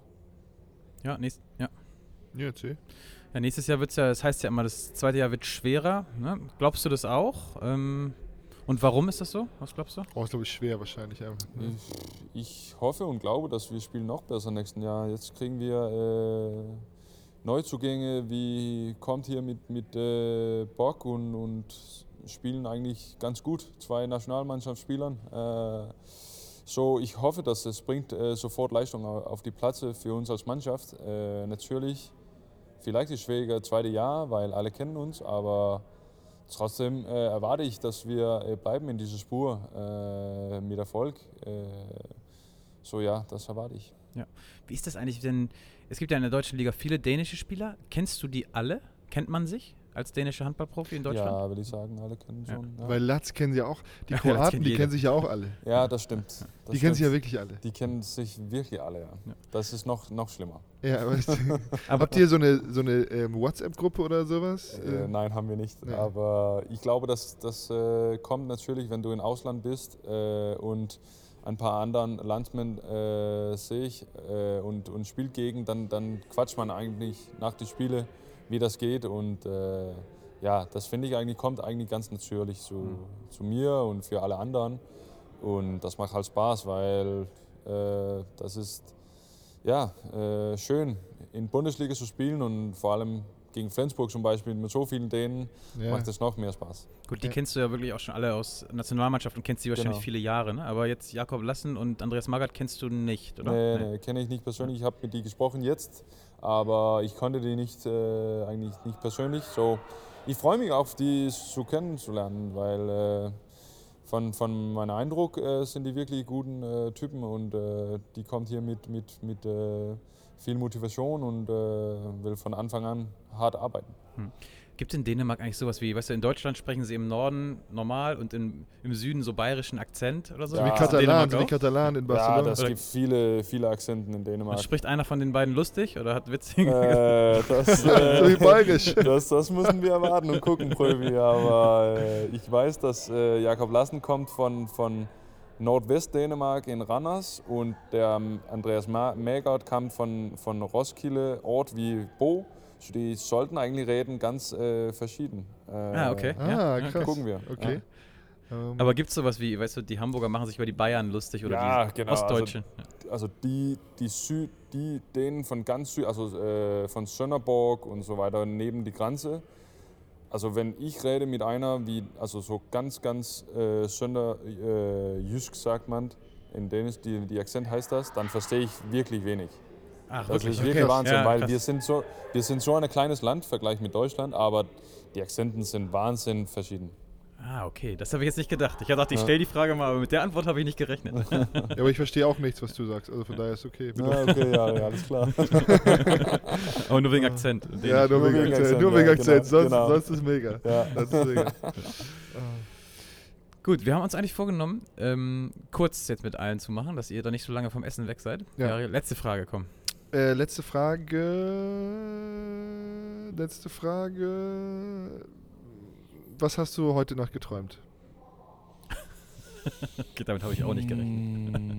Ja, nächst, ja. Ja, erzähl. Ja nächstes Jahr wird es ja, das heißt ja immer, das zweite Jahr wird schwerer. Ne? Glaubst du das auch? Ähm, und warum ist das so? Was glaubst du? Oh, ist glaube ich schwer wahrscheinlich einfach. Ne? Ich, ich hoffe und glaube, dass wir spielen noch besser nächsten Jahr. Jetzt kriegen wir äh, Neuzugänge, wie kommt hier mit, mit äh, Bock und, und spielen eigentlich ganz gut. Zwei Nationalmannschaftsspielern. Äh, so, ich hoffe, dass es bringt äh, sofort Leistung au- auf die Plätze für uns als Mannschaft. Äh, natürlich, vielleicht ist schwieriger zweite Jahr, weil alle kennen uns, aber trotzdem äh, erwarte ich, dass wir äh, bleiben in dieser Spur äh, mit Erfolg. Äh, so ja, das erwarte ich. Wie ist das eigentlich denn? Es gibt ja in der deutschen Liga viele dänische Spieler. Kennst du die alle? Kennt man sich als dänischer Handballprofi in Deutschland? Ja, würde ich sagen, alle kennen Ja. schon. Ja, Weil Latz kennen sie ja auch. Die [LAUGHS] Ja, Kroaten, kennt die jeder. kennen sich ja auch alle. ja das stimmt. Das die kennen sich ja stimmt. wirklich alle. Die kennen sich wirklich alle, ja. Ja. Das ist noch, noch schlimmer. Ja, aber Aber [LAUGHS] [LAUGHS] habt ihr so eine, so eine ähm, WhatsApp-Gruppe oder sowas? Äh, Ähm, nein, haben wir nicht. ja. Aber ich glaube, dass das äh, kommt natürlich, wenn du im Ausland bist äh, und ein paar anderen Landsmen äh, sehe ich äh, und, und spielt gegen, dann, dann quatscht man eigentlich nach den Spielen, wie das geht. Und äh, ja, das finde ich eigentlich, kommt eigentlich ganz natürlich zu, zu mir und für alle anderen. Und das macht halt Spaß, weil äh, das ist ja, äh, schön, in Bundesliga zu spielen und vor allem gegen Flensburg zum Beispiel mit so vielen Dänen ja. macht es noch mehr Spaß. Gut, die Ja. kennst du ja wirklich auch schon alle aus Nationalmannschaft und kennst sie wahrscheinlich Genau. viele Jahre. Ne? Aber jetzt Jakob Lassen und Andreas Magath kennst du nicht, oder? Nee, nee, kenne ich nicht persönlich. Ich habe mit die gesprochen jetzt, aber ich konnte die nicht äh, eigentlich nicht persönlich. So, ich freue mich auf die zu kennenzulernen, weil äh, von, von meinem Eindruck äh, sind die wirklich guten äh, Typen und äh, die kommt hier mit, mit, mit äh, viel Motivation und will von Anfang an hart arbeiten. Gibt es in Dänemark eigentlich sowas wie, weißt du, in Deutschland sprechen sie im Norden normal und im, im Süden so bayerischen Akzent oder so? Ja. wie Katalan, wie? Katalan in Ja, Barcelona. das Oder- gibt viele, viele Akzenten in Dänemark. Und spricht einer von den beiden lustig oder hat witzige? Äh, das, [LAUGHS] so wie äh, Bayerisch. das, das müssen wir erwarten und gucken, Prövi. Aber äh, ich weiß, dass äh, Jakob Lassen kommt von, von Nordwestdänemark in Randers und der ähm, Andreas Mägert kam von, von Roskilde, Ort wie Bo. So die sollten eigentlich reden ganz äh, verschieden. Äh, ah, okay. Ah, ja, ja, krass. Gucken wir. Okay. Ähm, Aber gibt es sowas wie, weißt du, die Hamburger machen sich über die Bayern lustig oder Ja, die genau, also Ostdeutschen? also die, die Süd, die denen von ganz Süd, also äh, von Sönnerborg und so weiter neben die Grenze. Also wenn ich rede mit einer, wie, also so ganz, ganz äh, Sönder, äh, Jysk sagt man, in Dänisch, die, die Akzent heißt das, dann verstehe ich wirklich wenig. Ach, Das wirklich? ist Okay. wirklich Wahnsinn, Ja, weil krass. wir sind, so, wir sind so ein kleines Land, im Vergleich mit Deutschland, aber die Akzenten sind wahnsinnig verschieden. Ah, okay. Das habe ich jetzt nicht gedacht. Ich dachte, ich Ja. stelle die Frage mal, aber mit der Antwort habe ich nicht gerechnet. [LAUGHS] ja, aber ich verstehe auch nichts, was du sagst. Also von daher ist okay. Mit Ja, okay, ja, ja, alles klar. [LAUGHS] aber nur wegen Akzent. ja, nur wegen wegen Akzent. Akzent, Nur wegen ja, Akzent. genau, Sonst, genau. sonst ist mega. Ja. Das ist mega. [LAUGHS] Gut, wir haben uns eigentlich vorgenommen, ähm, kurz jetzt mit allen zu machen, dass ihr da nicht so lange vom Essen weg seid. Ja. letzte Frage, komm. Äh, letzte Frage. Letzte Frage. Was hast du heute Nacht geträumt? Okay, [LAUGHS] damit habe ich auch nicht gerechnet. [LAUGHS]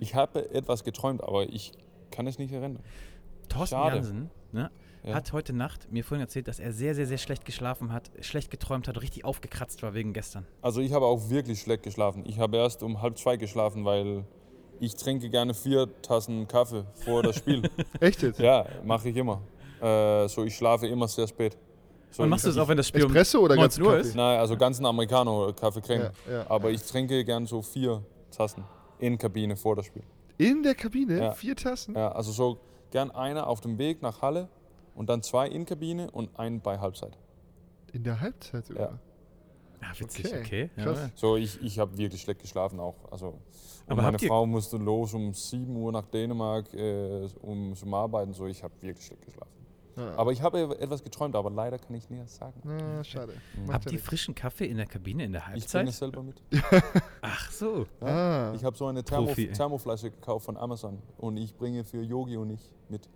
Ich habe etwas geträumt, aber ich kann es nicht erinnern. Thorsten Schade. Jansen ne, Ja. hat heute Nacht mir vorhin erzählt, dass er sehr, sehr, sehr schlecht geschlafen hat, schlecht geträumt hat, richtig aufgekratzt war wegen gestern. Also ich habe auch wirklich schlecht geschlafen. Ich habe erst um halb zwei geschlafen, weil ich trinke gerne vier Tassen Kaffee vor das Spiel. [LAUGHS] Echt jetzt? ja, mache ich immer. Äh, so ich schlafe immer sehr spät. So, Und machst du es auch, wenn das Spiel um Espresso oder ganz 19 Uhr Kaffee? ist? Nein, also ganzen Americano Kaffee Creme. Ja, ja. Aber ich trinke gern so vier Tassen in Kabine vor das Spiel. In der Kabine? Ja. Vier Tassen? Ja, also so gern einer auf dem Weg nach Halle und dann zwei in Kabine und einen bei Halbzeit. In der Halbzeit sogar. Ja, witzig, Okay, okay. Ja, krass. So, ich, ich habe wirklich schlecht geschlafen auch. Also, Aber meine Frau musste los um 7 Uhr nach Dänemark, äh, um zum Arbeiten. So, ich habe wirklich schlecht geschlafen. Ja. Aber ich habe etwas geträumt, aber leider kann ich nicht sagen. Na, schade. Macht Habt ja ihr nichts. frischen Kaffee in der Kabine in der Ich bringe Halbzeit? es selber mit. [LAUGHS] Ach so. Ah, Ich habe so eine Thermo Profi. Thermoflasche gekauft von Amazon und ich bringe für Yogi und ich mit.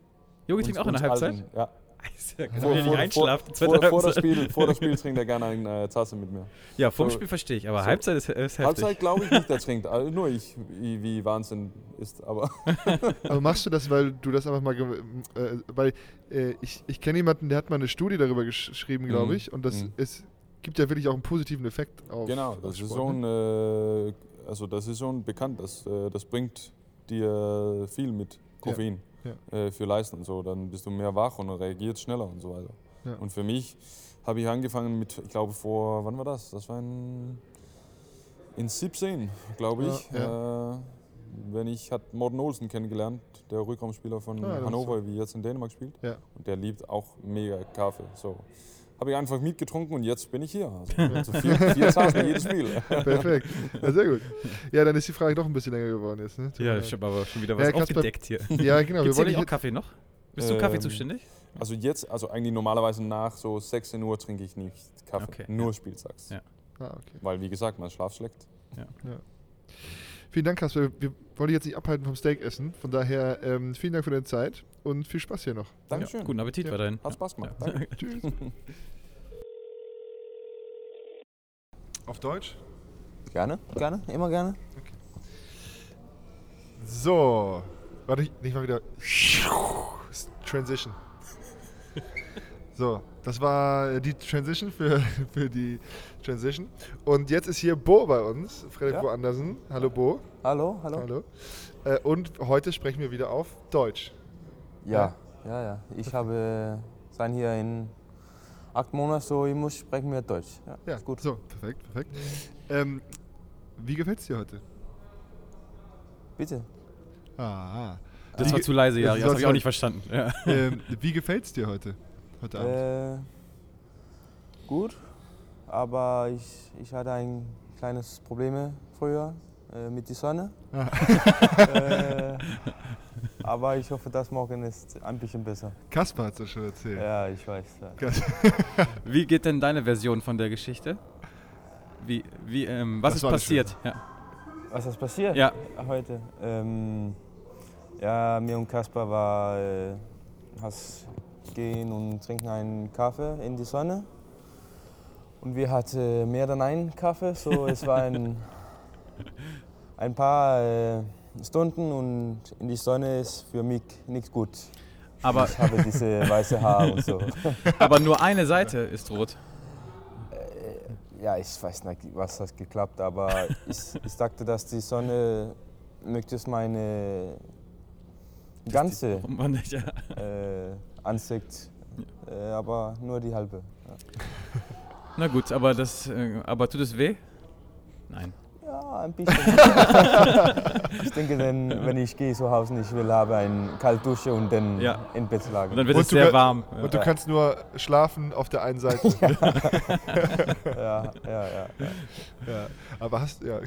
Uns- trinkt auch in der Halbzeit? Alten, Ja. Alter, kann Vor- ja vor, einschlafen. vor, zweite vor, das. Spiel, vor das Spiel trinkt er gerne eine äh, Tasse mit mir. Ja, vor dem So- Spiel verstehe ich, aber so- Halbzeit ist, ist heftig. Halbzeit glaube ich nicht, der trinkt. Also nur ich, wie, Wahnsinn ist. Aber [LAUGHS] aber machst du das, weil du das einfach mal, äh, weil äh, ich, ich kenne jemanden, der hat mal eine Studie darüber gesch geschrieben, glaube Mhm. ich, und das Mhm. ist, gibt ja wirklich auch einen positiven Effekt auf genau, auf das ist Sport, so ne? ein, äh, also das ist schon bekannt, das, äh, das bringt dir viel mit Koffein Ja, Äh, für Leisten und so. Dann bist du mehr wach und reagierst schneller und so weiter. Ja. Und für mich habe ich angefangen mit, ich glaube vor, wann war das? Das war in, in 17, glaube ich. Ja, Äh, wenn ich hat Morten Olsen kennengelernt, der Rückraumspieler von Ah, Hannover, wie jetzt in Dänemark spielt. Ja. Und der liebt auch mega Kaffee. So. Habe ich einfach mitgetrunken und jetzt bin ich hier. Also, [LAUGHS] also vier, vier Tassen jedes Spiel. [LAUGHS] Perfekt. Ja, sehr gut. Ja, dann ist die Frage doch ein bisschen länger geworden jetzt. Ne? Ja, ich habe aber schon wieder Ja, was Kasper- aufgedeckt hier. [LAUGHS] ja, genau. Gibt's wir hier wollen nicht auch hier, Kaffee noch? Bist du Kaffee Ähm, zuständig? Also jetzt, also eigentlich normalerweise nach so 16 Uhr trinke ich nicht Kaffee, Okay, nur ja. Spieltags. Ja. ah, okay. Weil wie gesagt, mein Schlaf schlägt. Vielen Dank, Kasper. Wir wollen dich jetzt nicht abhalten vom Steakessen. Von daher ähm, vielen Dank für deine Zeit und viel Spaß hier noch. Dankeschön. Ja, guten Appetit Ja. weiterhin. Hat Spaß gemacht. Ja. [LAUGHS] Tschüss. Auf Deutsch? Gerne, gerne, immer gerne. So. Warte, ich- nicht mal wieder. Transition. [LAUGHS] So, das war die Transition für, [LAUGHS] für die Transition. Und jetzt ist hier Bo bei uns, Frederik Ja. Bo Andersen. Hallo Bo. Hallo, hallo. Hallo. Äh, und heute sprechen wir wieder auf Deutsch. Ja, ja, ja. Ich habe sein hier in acht Monaten, so ich muss sprechen wir Deutsch. Ja, Ja, ist gut. So, perfekt, perfekt. Ähm, wie gefällt es dir heute? Bitte. Ah. Das Wie war zu leise, ja. das Das habe ich auch nicht verstanden. Ja. ähm, wie gefällt es dir heute? Heute Abend? Äh, gut, aber ich, ich hatte ein kleines Problem früher äh, mit der Sonne. Ah. äh, aber ich hoffe, dass morgen ist ein bisschen besser. Kaspar hat es schon erzählt. Ja, ich weiß. Ja. [LAUGHS] Wie geht denn deine Version von der Geschichte? Wie, wie, ähm, was Das ist passiert? Ja. Was ist passiert ja. heute? Ähm, ja, mir und Kaspar war äh, has gehen und trinken einen Kaffee in die Sonne. Und wir hatten mehr als einen Kaffee, so es war ein, [LAUGHS] ein paar äh, Stunden und in die Sonne ist für mich nicht gut. Aber, Ich habe diese weiße Haare und so. [LAUGHS] aber nur eine Seite ist rot. Ja, ich weiß nicht, was hat geklappt, aber ich, ich dachte, dass die Sonne möchte meine ganze äh, Ansicht, äh, aber nur die halbe. Ja, [LAUGHS] Na gut, aber das, äh, aber tut es weh? Nein. ja ein bisschen. [LAUGHS] ich denke, dann, wenn ich gehe zu Hause, ich will habe eine kalte Dusche und dann Ja. in Bett Und lagen. dann wird Und es sehr warm. Und du Ja. kannst nur schlafen auf der einen Seite. [LAUGHS] ja, ja, ja, ja. ja. Aber hast, ja,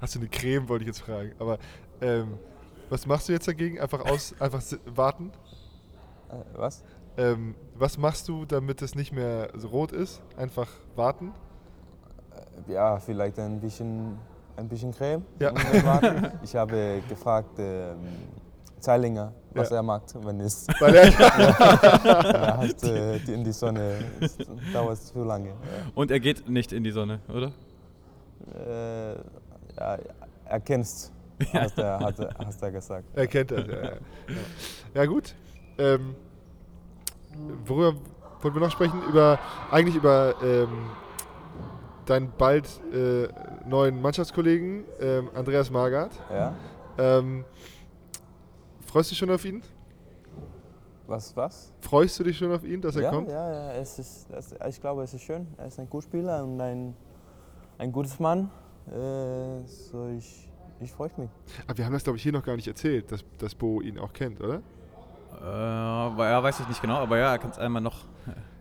hast du eine Creme, wollte ich jetzt fragen. Aber ähm, was machst du jetzt dagegen? Einfach aus, einfach warten? Äh, was? Ähm, was machst du, damit es nicht mehr so rot ist? Einfach warten? Äh, Ja, vielleicht ein bisschen, ein bisschen Creme. Ja. Ich habe gefragt, ähm, Zeilinger, was Ja. er mag, wenn es [LAUGHS] Weil er, [LAUGHS] er hat, äh, die- in die Sonne es dauert zu lange. Ja. Und er geht nicht in die Sonne, oder? Äh, ja, er kennst, hast er, hat, er- hast er gesagt. er kennt das, ja. Ja, ja. ja gut. Ähm, worüber wollten wir noch sprechen? Über, eigentlich über ähm, deinen bald äh, neuen Mannschaftskollegen, ähm, Andreas Margard. Ja? Ähm, freust du dich schon auf ihn? Was, was? Freust du dich schon auf ihn, dass er ja, kommt? ja, ja, es ist, es, ich glaube, es ist schön. Er ist ein guter Spieler und ein, ein gutes Mann. Äh, so ich, ich freue mich. Aber wir haben das, glaube ich, hier noch gar nicht erzählt, dass, dass Bo ihn auch kennt, oder? Äh, ja, weiß ich nicht genau, aber ja, er kann es einmal noch.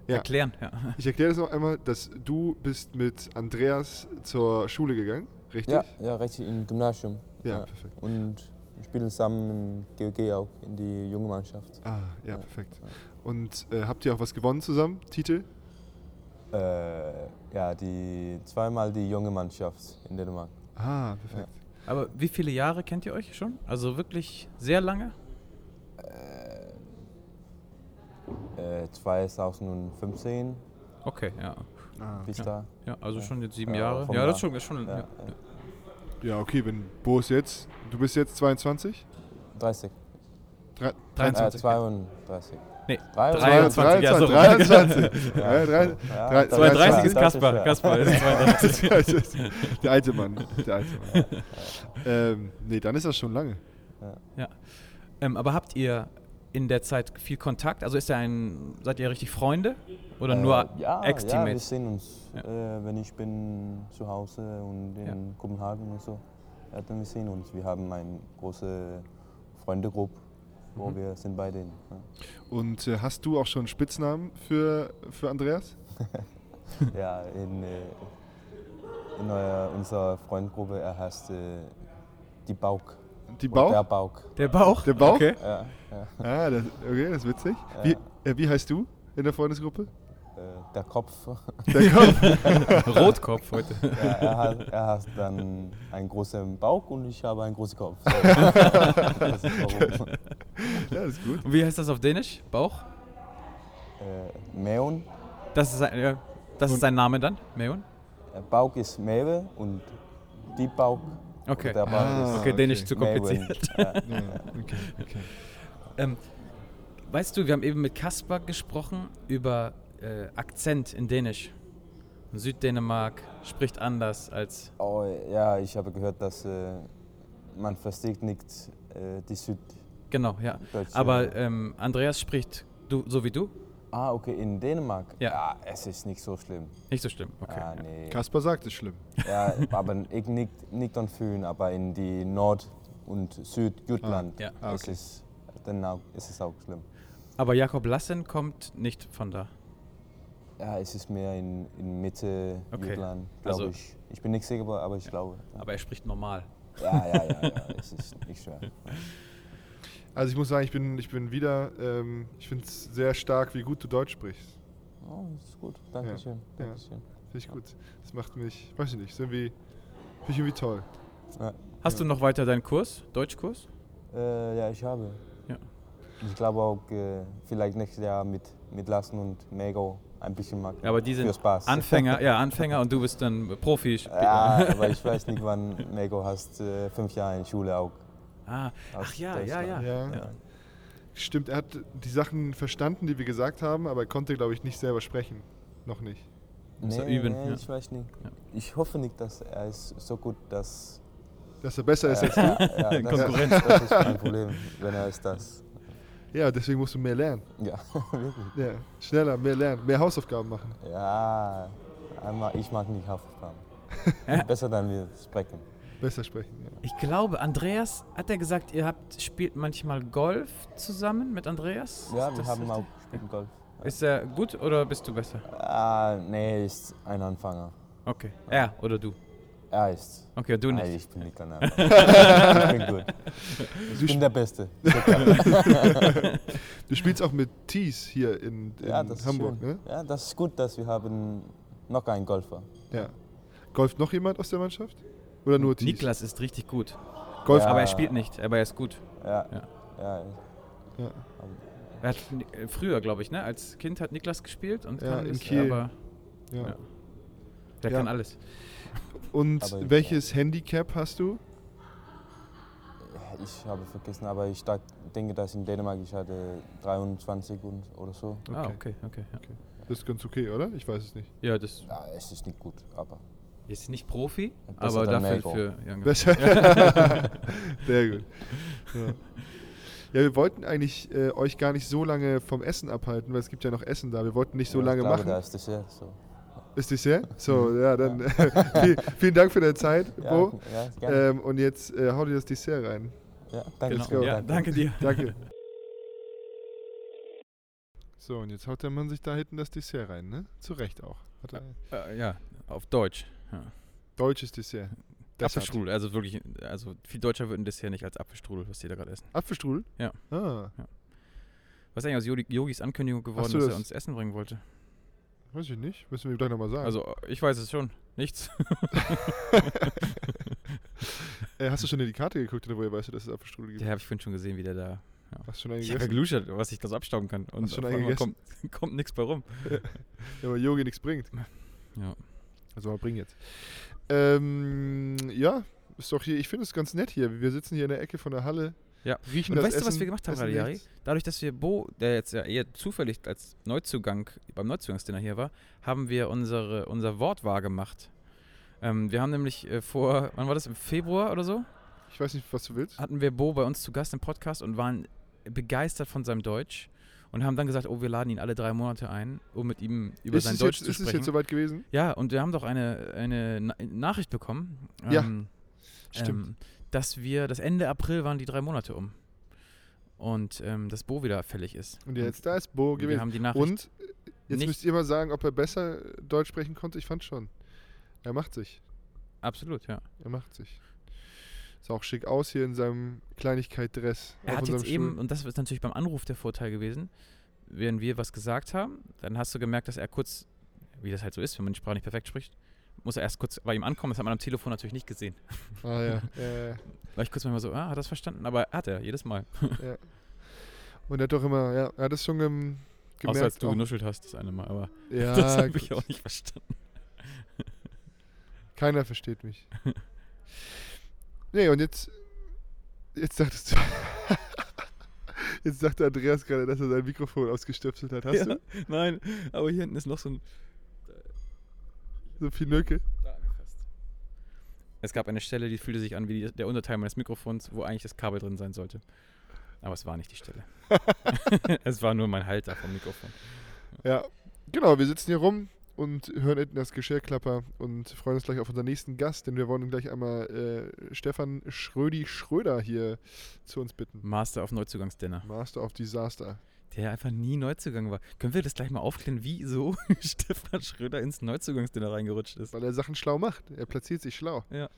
Ja. erklären. Ja. Ich erkläre das noch einmal, dass du bist mit Andreas zur Schule gegangen, richtig? Ja, ja, richtig, im Gymnasium. Ja, Ja. perfekt. Und wir spielen zusammen im GOG auch, in die junge Mannschaft. Ah, ja, Ja. perfekt. Und äh, habt ihr auch was gewonnen zusammen? Titel? Äh, ja, die, zweimal die junge Mannschaft in Dänemark. Ah, perfekt. Aber wie viele Jahre kennt ihr euch schon? Also wirklich sehr lange? Äh, 2015 Okay, ja. Ah, bis Ja. da. Ja, also Ja. schon jetzt sieben Ja, Jahre. Ja, das ist schon, ist schon Ja, ja. ja. ja, okay, wenn Bo ist jetzt, du bist jetzt 22? 30. Drei, Äh, 23. 32. Nee, 23. 23, ja, so. 23. Ja. ja, drei, Ja, Drei- 32 ist Kaspar. Kaspar ist 32. [LAUGHS] Das ist der alte Mann. Der alte Mann. [LAUGHS] ähm, nee, dann ist das schon lange. ähm, aber habt ihr in der Zeit viel Kontakt? Also ist er ein, seid ihr richtig Freunde? Oder Äh, nur ja, ja, wir Ex-Teammates? sehen uns, Ja. äh, wenn ich bin zu Hause und in Ja. Kopenhagen und so. Ja, dann wir sehen uns. Wir haben eine große Freundegruppe, wo Mhm. wir sind bei denen. Ja. Und äh, hast du auch schon Spitznamen für, für Andreas? [LAUGHS] Ja, in, äh, in unserer Freundgruppe, er heißt äh, die Bauk. Die Oder Der Bauch? Der Bauch? Der Bauch? Okay. Ja, ja. Ah, das, okay, das ist witzig. Ja. Wie, äh, wie heißt du in der Freundesgruppe? Äh, der Kopf. Der Kopf. [LAUGHS] Rotkopf heute. Ja, er, hat, er hat dann einen großen Bauch und ich habe einen großen Kopf. So. [LAUGHS] das ist warum. ja, das ist gut. Und wie heißt das auf Dänisch? Bauch? Äh, Meon. Das ist, sein, ja, das ist sein Name dann? Meon? Der Bauch ist Mewe und die Bauch. Okay. Ah, ist Okay, okay. Dänisch zu kompliziert. [LAUGHS] Ja. Ja, okay, okay. Ähm, weißt du, wir haben eben mit Kaspar gesprochen über äh, Akzent in Dänisch. Süddänemark spricht anders als. Oh, ja, ich habe gehört, dass äh, man versteht nicht äh, die Süddeutsche. Genau, ja. Aber ähm, Andreas spricht du, so wie du? Ah, okay, in Dänemark? Ja. es ist nicht so schlimm. Nicht so schlimm. Okay. Ah, ja. nee. Kaspar sagt, es ist schlimm. Ja, aber ich nicht, nicht an Föhn, aber in die Nord- und Südjutland Ah, ja. Ah, ist, okay. es, dann auch, ist es auch schlimm. Aber Jakob Lassen kommt nicht von da. Ja, es ist mehr in, in Mitte Okay. Jutland, glaube Also- ich. Ich bin nicht sicher, aber ich glaube. Ja. Aber er spricht normal. Ja, ja, ja, ja, es ist nicht schwer. [LAUGHS] Also ich muss sagen, ich bin, ich bin wieder, ähm, ich finde es sehr stark, wie gut du Deutsch sprichst. Oh, das ist gut. Dankeschön. Ja. Dankeschön. Finde ich gut. Das macht mich, weiß ich nicht, ist irgendwie, finde ich irgendwie toll. Ja. Hast du noch weiter deinen Kurs, Deutschkurs? Äh, ja, ich habe. Ja. Ich glaube auch, äh, vielleicht nächstes Jahr mit, mit Lassen und Mego ein bisschen machen. Ja, aber die sind Für Spaß. Anfänger, [LAUGHS] ja, Anfänger und du bist dann Profi. Ja, aber ich weiß nicht, wann Mego hast äh, fünf Jahre in Schule auch. Ah, ach ja, ja, ja. Ja. Stimmt, er hat die Sachen verstanden, die wir gesagt haben, aber er konnte, glaube ich, nicht selber sprechen. Noch nicht. Muss er Nee, üben, nee, ja. ich weiß nicht. Ja. Ich hoffe nicht, dass er ist so gut, dass Dass er besser ist als du? ja, [LAUGHS] das, Konkurrenz. Ist, das ist kein Problem, wenn er ist das. Ja, deswegen musst du mehr lernen. Ja, [LAUGHS] wirklich. Ja, schneller, mehr lernen, mehr Hausaufgaben machen. Ja, einmal, ich mag nicht Hausaufgaben. [LAUGHS] Besser dann wir sprechen. Besser sprechen. Ja. Ich glaube, Andreas, hat er gesagt, ihr habt, spielt manchmal Golf zusammen mit Andreas? Ja, wir haben richtig? auch spielen Golf. Ist er gut oder bist du besser? Ah, nee, ist ein Anfänger. Okay. Er oder du? Er ist. Okay, du Nein, nicht. ich bin nicht ein Anfänger. [LAUGHS] ich bin gut. Ich bin der Beste. [LAUGHS] Du spielst auch mit Thies hier in, in ja, das Hamburg, ne? Ja, das ist gut, dass wir haben noch einen Golfer. Ja. Golft noch jemand aus der Mannschaft? Oder nur Thies? Niklas ist richtig gut. Golf, Ja. Aber er spielt nicht, aber er ist gut. Ja, Ja. ja. Ja. Er hat äh, früher, glaube ich, ne? Als Kind hat Niklas gespielt und Ja, kann in Kiel. aber Ja. Ja. der Ja. kann alles. Und Aber- welches Handicap hast du? Ich habe vergessen, aber ich denke, dass in Dänemark ich hatte 23 und, oder so. Ah, okay, okay. Ja, Das ist ganz okay, oder? Ich weiß es nicht. ja das Ja, es ist nicht gut, aber ist nicht Profi, Besser aber dafür für. [LAUGHS] [LAUGHS] Sehr gut. Ja. [LAUGHS] ja, wir wollten eigentlich äh, euch gar nicht so lange vom Essen abhalten, weil es gibt ja noch Essen da. Wir wollten nicht so ja, lange glaube, machen. Da ist Dessert, so. Ist Dessert? So, ja, dann viel, vielen Dank für deine Zeit, Ja, Bo. ja, gerne. Ähm, und jetzt äh, hau dir das Dessert rein. ja, danke. Genau. Ja, danke dir. Danke. So, und jetzt haut der Mann sich da hinten das Dessert rein, ne? Zu Recht auch. Hat er, Äh, ja, auf Deutsch. Ja. Deutsches Dessert. Das hat- Apfelstrudel, also wirklich, also viel deutscher wird ein Dessert nicht als Apfelstrudel, was die da gerade essen. Apfelstrudel? Ja. Ah, Was ist eigentlich aus Yogi- Yogis Ankündigung geworden, dass er das- uns Essen bringen wollte? weiß ich nicht. Müssen wir ihm gleich nochmal sagen. Also, ich weiß es schon. Nichts. [LAUGHS] äh, hast du schon in die Karte geguckt oder woher weißt du, dass es Apfelstrudel gibt? Der habe ich vorhin schon gesehen, wie der da. Hast du schon einen Ich ja gegessen? geluschert, was ich da so abstauben kann. Und Hast schon einen kommt, [LAUGHS] kommt nichts bei rum. [LAUGHS] Ja, weil Yogi nichts bringt. Ja. Also mal bring jetzt. Ähm, ja, ist doch hier, ich finde es ganz nett hier. Wir sitzen hier in der Ecke von der Halle. Ja. Riechen Und das weißt du, was Essen- wir gemacht haben Essen gerade, Jari? Dadurch, dass wir Bo, der jetzt ja eher zufällig als Neuzugang beim Neuzugangsdinner hier war, haben wir unsere, unser Wort wahr gemacht. Ähm, wir haben nämlich äh, vor, wann war das, im Februar oder so, Ich weiß nicht, was du willst. hatten wir Bo bei uns zu Gast im Podcast und waren begeistert von seinem Deutsch und haben dann gesagt, oh, wir laden ihn alle drei Monate ein, um mit ihm über ist sein Deutsch jetzt, zu ist es sprechen. jetzt soweit gewesen? Ja, und wir haben doch eine, eine Na Nachricht bekommen. Ja, ähm, stimmt. Ähm, dass wir, das Ende April waren die drei Monate um. Und ähm, dass Bo wieder fällig ist. Und jetzt da ist Bo Und wir gewesen. haben die Nachricht. Und jetzt müsst ihr mal sagen, ob er besser Deutsch sprechen konnte. Ich fand schon. Er macht sich. Absolut, ja. Er macht sich. Sah auch schick aus hier in seinem Kleinigkeit-Dress. Er hat jetzt unserem eben, Stuhl. und das ist natürlich beim Anruf der Vorteil gewesen, während wir was gesagt haben, dann hast du gemerkt, dass er kurz, wie das halt so ist, wenn man die Sprache nicht perfekt spricht, muss er erst kurz bei ihm ankommen. Das hat man am Telefon natürlich nicht gesehen. Ah ja. äh, [LAUGHS] War ich kurz manchmal so, ah, hat er das verstanden? Aber hat er, jedes Mal. ja. Und er hat doch immer, ja, er hat es schon gem gemerkt. Außer als du auch- genuschelt hast, das eine Mal. Aber [LAUGHS] ja, das habe ich auch nicht verstanden. Keiner versteht mich. [LAUGHS] nee, und jetzt, jetzt sagtest du, [LAUGHS] jetzt sagte Andreas gerade, dass er sein Mikrofon ausgestöpselt hat. Hast ja, du Nein, aber hier hinten ist noch so ein so viel Nöcke? da angefasst. Es gab eine Stelle, die fühlte sich an wie der Unterteil meines Mikrofons, wo eigentlich das Kabel drin sein sollte. Aber es war nicht die Stelle. [LAUGHS] [LAUGHS] es war nur mein Halter vom Mikrofon. Ja, genau, wir sitzen hier rum und hören hinten das Geschirrklapper und freuen uns gleich auf unseren nächsten Gast, denn wir wollen gleich einmal äh, Stefan Schrödi Schröder hier zu uns bitten. Master of Neuzugangsdinner. Master of Disaster. Der einfach nie Neuzugang war. Können wir das gleich mal aufklären, wieso [LAUGHS] Stefan Schröder ins Neuzugangsdinner reingerutscht ist? Weil er Sachen schlau macht. Er platziert sich schlau. Ja.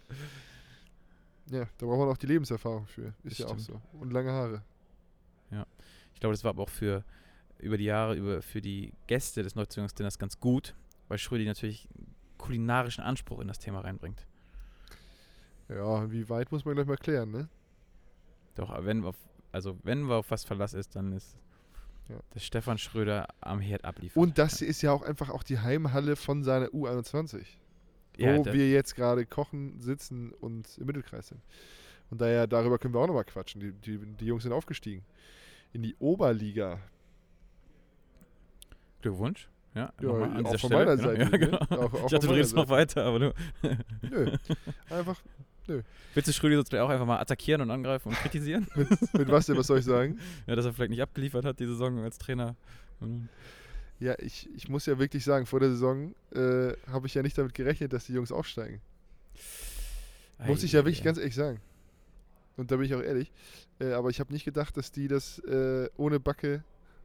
Ja, da braucht man auch die Lebenserfahrung für. Ist Das ja auch stimmt. so. Und lange Haare. Ich glaube, das war aber auch für über die Jahre, über, für die Gäste des Neuzugangsdinners ganz gut, weil Schrödi natürlich kulinarischen Anspruch in das Thema reinbringt. Ja, wie weit muss man gleich mal klären, ne? Doch, wenn auf, also wenn wir auf was Verlass ist, dann ist Ja. dass Stefan Schröder am Herd abliefert. Und das hier ist ja auch einfach auch die Heimhalle von seiner U21. ja, wo wir jetzt gerade kochen, sitzen und im Mittelkreis sind. Und daher, darüber können wir auch nochmal quatschen. Die, die, die Jungs sind aufgestiegen. In die Oberliga. Glückwunsch. Ja, Ja, an auch dieser von Stelle. meiner genau. Seite, Ja, ne? genau. Auch- auch ich dachte, du redest noch weiter, aber du. [LAUGHS] Nö. Einfach Willst du Schrödi sonst auch einfach mal attackieren und angreifen und kritisieren? mit was denn, was soll ich sagen? [LAUGHS] ja, dass er vielleicht nicht abgeliefert hat die Saison als Trainer. Und- Ja, ich, ich muss ja wirklich sagen, vor der Saison äh, habe ich ja nicht damit gerechnet, dass die Jungs aufsteigen. Muss ich ja wirklich Ei, ganz ehrlich sagen. Und da bin ich auch ehrlich. Äh, aber ich habe nicht gedacht, dass die das äh, ohne Backe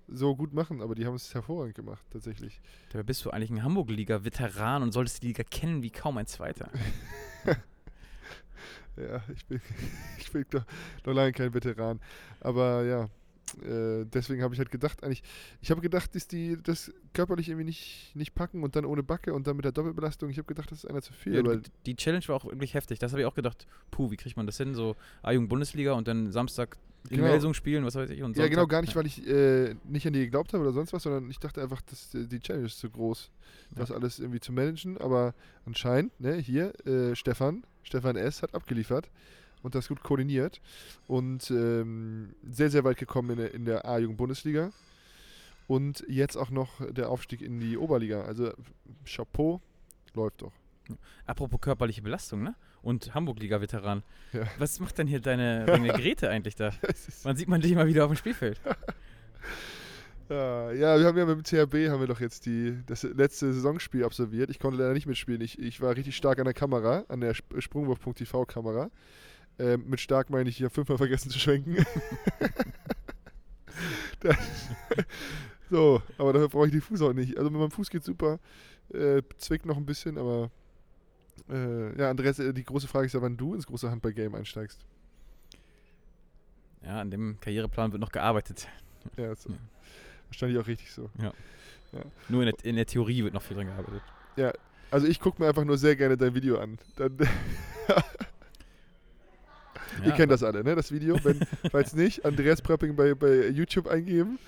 so gut machen. Aber die haben es hervorragend gemacht, tatsächlich. Dabei bist du eigentlich ein Hamburg-Liga-Veteran und solltest die Liga kennen wie kaum ein Zweiter. [LAUGHS] Ja, ich bin, [LAUGHS] ich bin doch noch lange kein Veteran. Aber ja, äh, deswegen habe ich halt gedacht, eigentlich, ich habe gedacht, dass die das körperlich irgendwie nicht, nicht packen und dann ohne Backe und dann mit der Doppelbelastung. Ich habe gedacht, das ist einer zu viel. Ja, die, die Challenge war auch wirklich heftig. Das habe ich auch gedacht, puh, wie kriegt man das hin? So A-Jugend-Bundesliga und dann Samstag in Genau. Melsung spielen, was weiß ich. Und ja, genau, gar nicht, weil ich äh, nicht an die geglaubt habe oder sonst was, sondern ich dachte einfach, dass äh, die Challenge ist zu groß, das alles irgendwie zu managen. Aber anscheinend, ne, hier, äh, Stefan, Stefan S. hat abgeliefert und das gut koordiniert und ähm, sehr, sehr weit gekommen in der, in der A-Jugend-Bundesliga. Und jetzt auch noch der Aufstieg in die Oberliga. Also Chapeau, läuft doch. Apropos körperliche Belastung, ne? Und Hamburg-Liga-Veteran. Ja. Was macht denn hier deine, [LAUGHS] deine Grete eigentlich da? [LAUGHS] Wann sieht man dich mal wieder auf dem Spielfeld? [LAUGHS] Ja, ja, wir haben ja mit dem THB haben wir doch jetzt die, das letzte Saisonspiel absolviert. Ich konnte leider nicht mitspielen. Ich, ich war richtig stark an der Kamera, an der Sp- Sprungwurf.tv Kamera. Ähm, mit stark meine ich hier fünfmal vergessen zu schwenken. da, So, aber dafür brauche ich die Fuß auch nicht. Also mit meinem Fuß geht super. Äh, zwickt noch ein bisschen, aber äh, ja, Andreas, äh, die große Frage ist ja, wann du ins große Handball-Game einsteigst. Ja, an dem Karriereplan wird noch gearbeitet. Ja, ist Ja. wahrscheinlich auch richtig so. Nur in der, in der Theorie wird noch viel dran gearbeitet. Also ich gucke mir einfach nur sehr gerne dein Video an. Dann, [LAUGHS] Ihr Ja, kennt das alle, ne? Das Video. Wenn, falls nicht, Andreas Prepping bei, bei YouTube eingeben.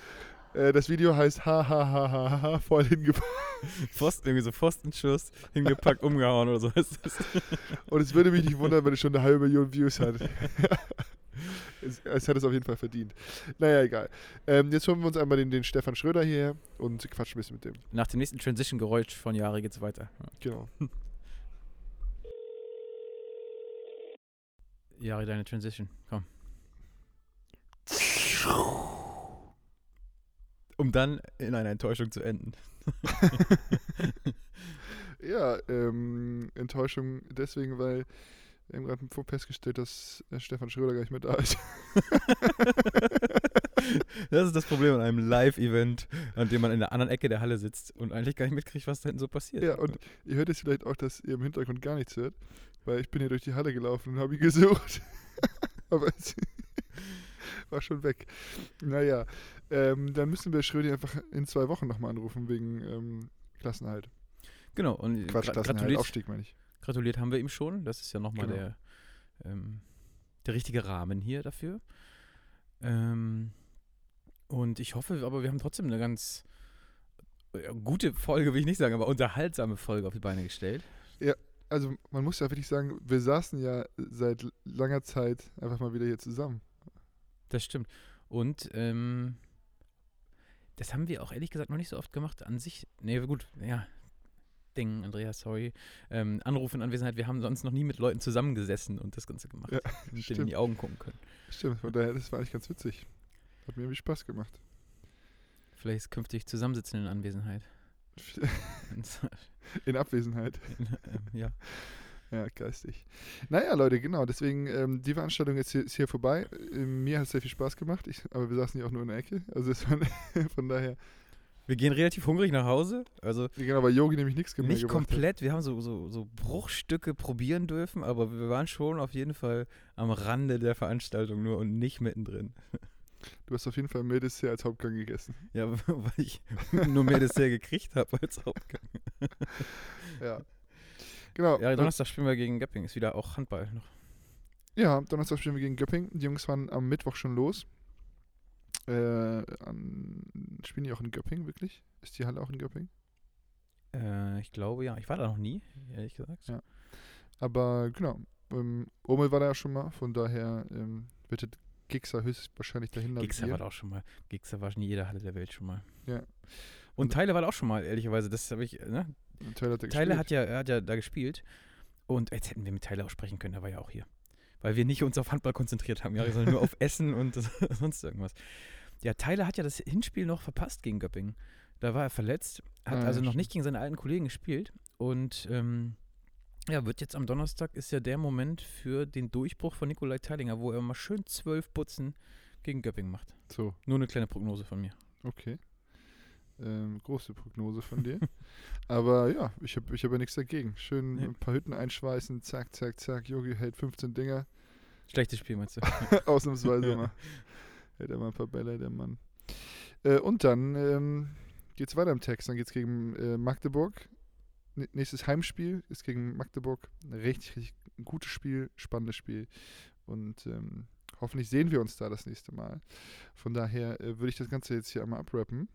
Äh, das Video heißt ha ha ha ha ha voll hingepackt. [LAUGHS] Pfosten, irgendwie so Pfostenschuss, hingepackt, umgehauen oder so ist das. Und es würde mich nicht wundern, wenn es schon eine halbe Million Views hat. [LAUGHS] es, es hat es auf jeden Fall verdient. Naja, egal. Ähm, jetzt holen wir uns einmal den, den Stefan Schröder hierher und quatschen ein bisschen mit dem. Nach dem nächsten Transition-Geräusch von Jahre geht's weiter. Genau. Jahre, deine Transition, komm. [LAUGHS] Um dann in einer Enttäuschung zu enden. [LAUGHS] Ja, ähm, Enttäuschung deswegen, weil wir haben gerade festgestellt, dass äh, Stefan Schröder gar nicht mehr da ist. [LAUGHS] Das ist das Problem an einem Live-Event, an dem man in der anderen Ecke der Halle sitzt und eigentlich gar nicht mitkriegt, was da hinten so passiert. Ja, und ihr hört jetzt vielleicht auch, dass ihr im Hintergrund gar nichts hört, weil ich bin hier durch die Halle gelaufen und habe ihn gesucht. [LAUGHS] Aber es war schon weg. Naja, ähm, dann müssen wir Schrödi einfach in zwei Wochen nochmal anrufen wegen ähm, Klassenhalt. Genau, und Quatsch, gra- Klassenhalt, gratuliert, Aufstieg meine ich. gratuliert haben wir ihm schon. Das ist ja nochmal Genau. der, ähm, der richtige Rahmen hier dafür. Ähm, und ich hoffe, aber wir haben trotzdem eine ganz ja, gute Folge, will ich nicht sagen, aber unterhaltsame Folge auf die Beine gestellt. Also man muss ja wirklich sagen, wir saßen ja seit langer Zeit einfach mal wieder hier zusammen. Das stimmt. Und ähm, das haben wir auch ehrlich gesagt noch nicht so oft gemacht. An sich, nee, gut, ja. Ding, Andreas, sorry. Ähm, Anruf in Anwesenheit, wir haben sonst noch nie mit Leuten zusammengesessen und das Ganze gemacht. Ja, und denen in die Augen gucken können. Stimmt, von daher, das war eigentlich ganz witzig. Hat mir irgendwie Spaß gemacht. Vielleicht künftig zusammensitzen in Anwesenheit. [LAUGHS] In Abwesenheit. ähm, ja. [LAUGHS] Ja, geistig. Naja, Leute, genau. Deswegen, ähm, die Veranstaltung ist hier, ist hier vorbei. Ähm, mir hat es sehr viel Spaß gemacht, ich, aber wir saßen hier auch nur in der Ecke. Also es war, [LAUGHS] von daher, Wir gehen relativ hungrig nach Hause. Also genau, weil Yogi nämlich nichts mehr nicht gebracht hat. komplett. Wir haben so, so, so Bruchstücke probieren dürfen, aber wir waren schon auf jeden Fall am Rande der Veranstaltung nur und nicht mittendrin. [LAUGHS] Du hast auf jeden Fall mehr Dessert als Hauptgang gegessen. Ja, [LAUGHS] weil ich nur mehr Dessert gekriegt habe als Hauptgang. Ja. Genau. Ja, Donnerstag spielen wir gegen Göpping. Ist wieder auch Handball noch. Ja, Donnerstag spielen wir gegen Göpping. Die Jungs waren am Mittwoch schon los. Äh, an, spielen die auch in Göpping, wirklich? Ist die Halle auch in Göpping? Äh, ich glaube, ja. Ich war da noch nie, ehrlich gesagt. Ja. Aber genau, ähm, Omel war da ja schon mal, von daher ähm, wird der Gixer höchstwahrscheinlich dahin Gixer war da auch schon mal. Gixer war in jeder Halle der Welt schon mal. Ja. Und Teile war da auch schon mal, ehrlicherweise. Das habe ich, ne? Tyler hat, er Teile gespielt. hat ja, er hat ja da gespielt. Und jetzt hätten wir mit Teile auch sprechen können, der war ja auch hier. Weil wir nicht uns auf Handball konzentriert haben, ja, sondern nur auf [LAUGHS] Essen und [LAUGHS] sonst irgendwas. Ja, Tyler hat ja das Hinspiel noch verpasst gegen Göppingen. Da war er verletzt, hat Ah, ja, also noch stimmt. nicht gegen seine alten Kollegen gespielt. Und ähm, ja, wird jetzt am Donnerstag ist ja der Moment für den Durchbruch von Nikolai Teilinger, wo er mal schön zwölf Putzen gegen Göppingen macht. So, Nur eine kleine Prognose von mir. okay. Ähm, große Prognose von dir. [LAUGHS] Aber ja, ich habe ich hab ja nichts dagegen. Schön Nee. ein paar Hütten einschweißen, zack, zack, zack. Yogi hält 15 Dinger. Schlechtes Spiel, meinst du? [LAUGHS] Ausnahmsweise mal. Hält er mal ein paar Bälle, der Mann. Äh, und dann ähm, geht's weiter im Text. Dann geht's gegen äh, Magdeburg. N nächstes Heimspiel ist gegen Magdeburg. Ein richtig, richtig gutes Spiel, spannendes Spiel. Und ähm, hoffentlich sehen wir uns da das nächste Mal. Von daher äh, würde ich das Ganze jetzt hier einmal abrappen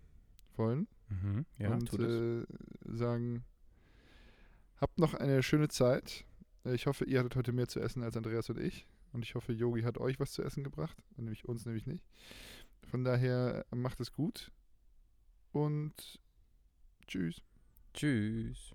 wollen Mhm. Ja, und äh, sagen, habt noch eine schöne Zeit. Ich hoffe, ihr hattet heute mehr zu essen als Andreas und ich. Und ich hoffe, Yogi hat euch was zu essen gebracht. Und nämlich uns nämlich nicht. Von daher macht es gut. Und tschüss. Tschüss.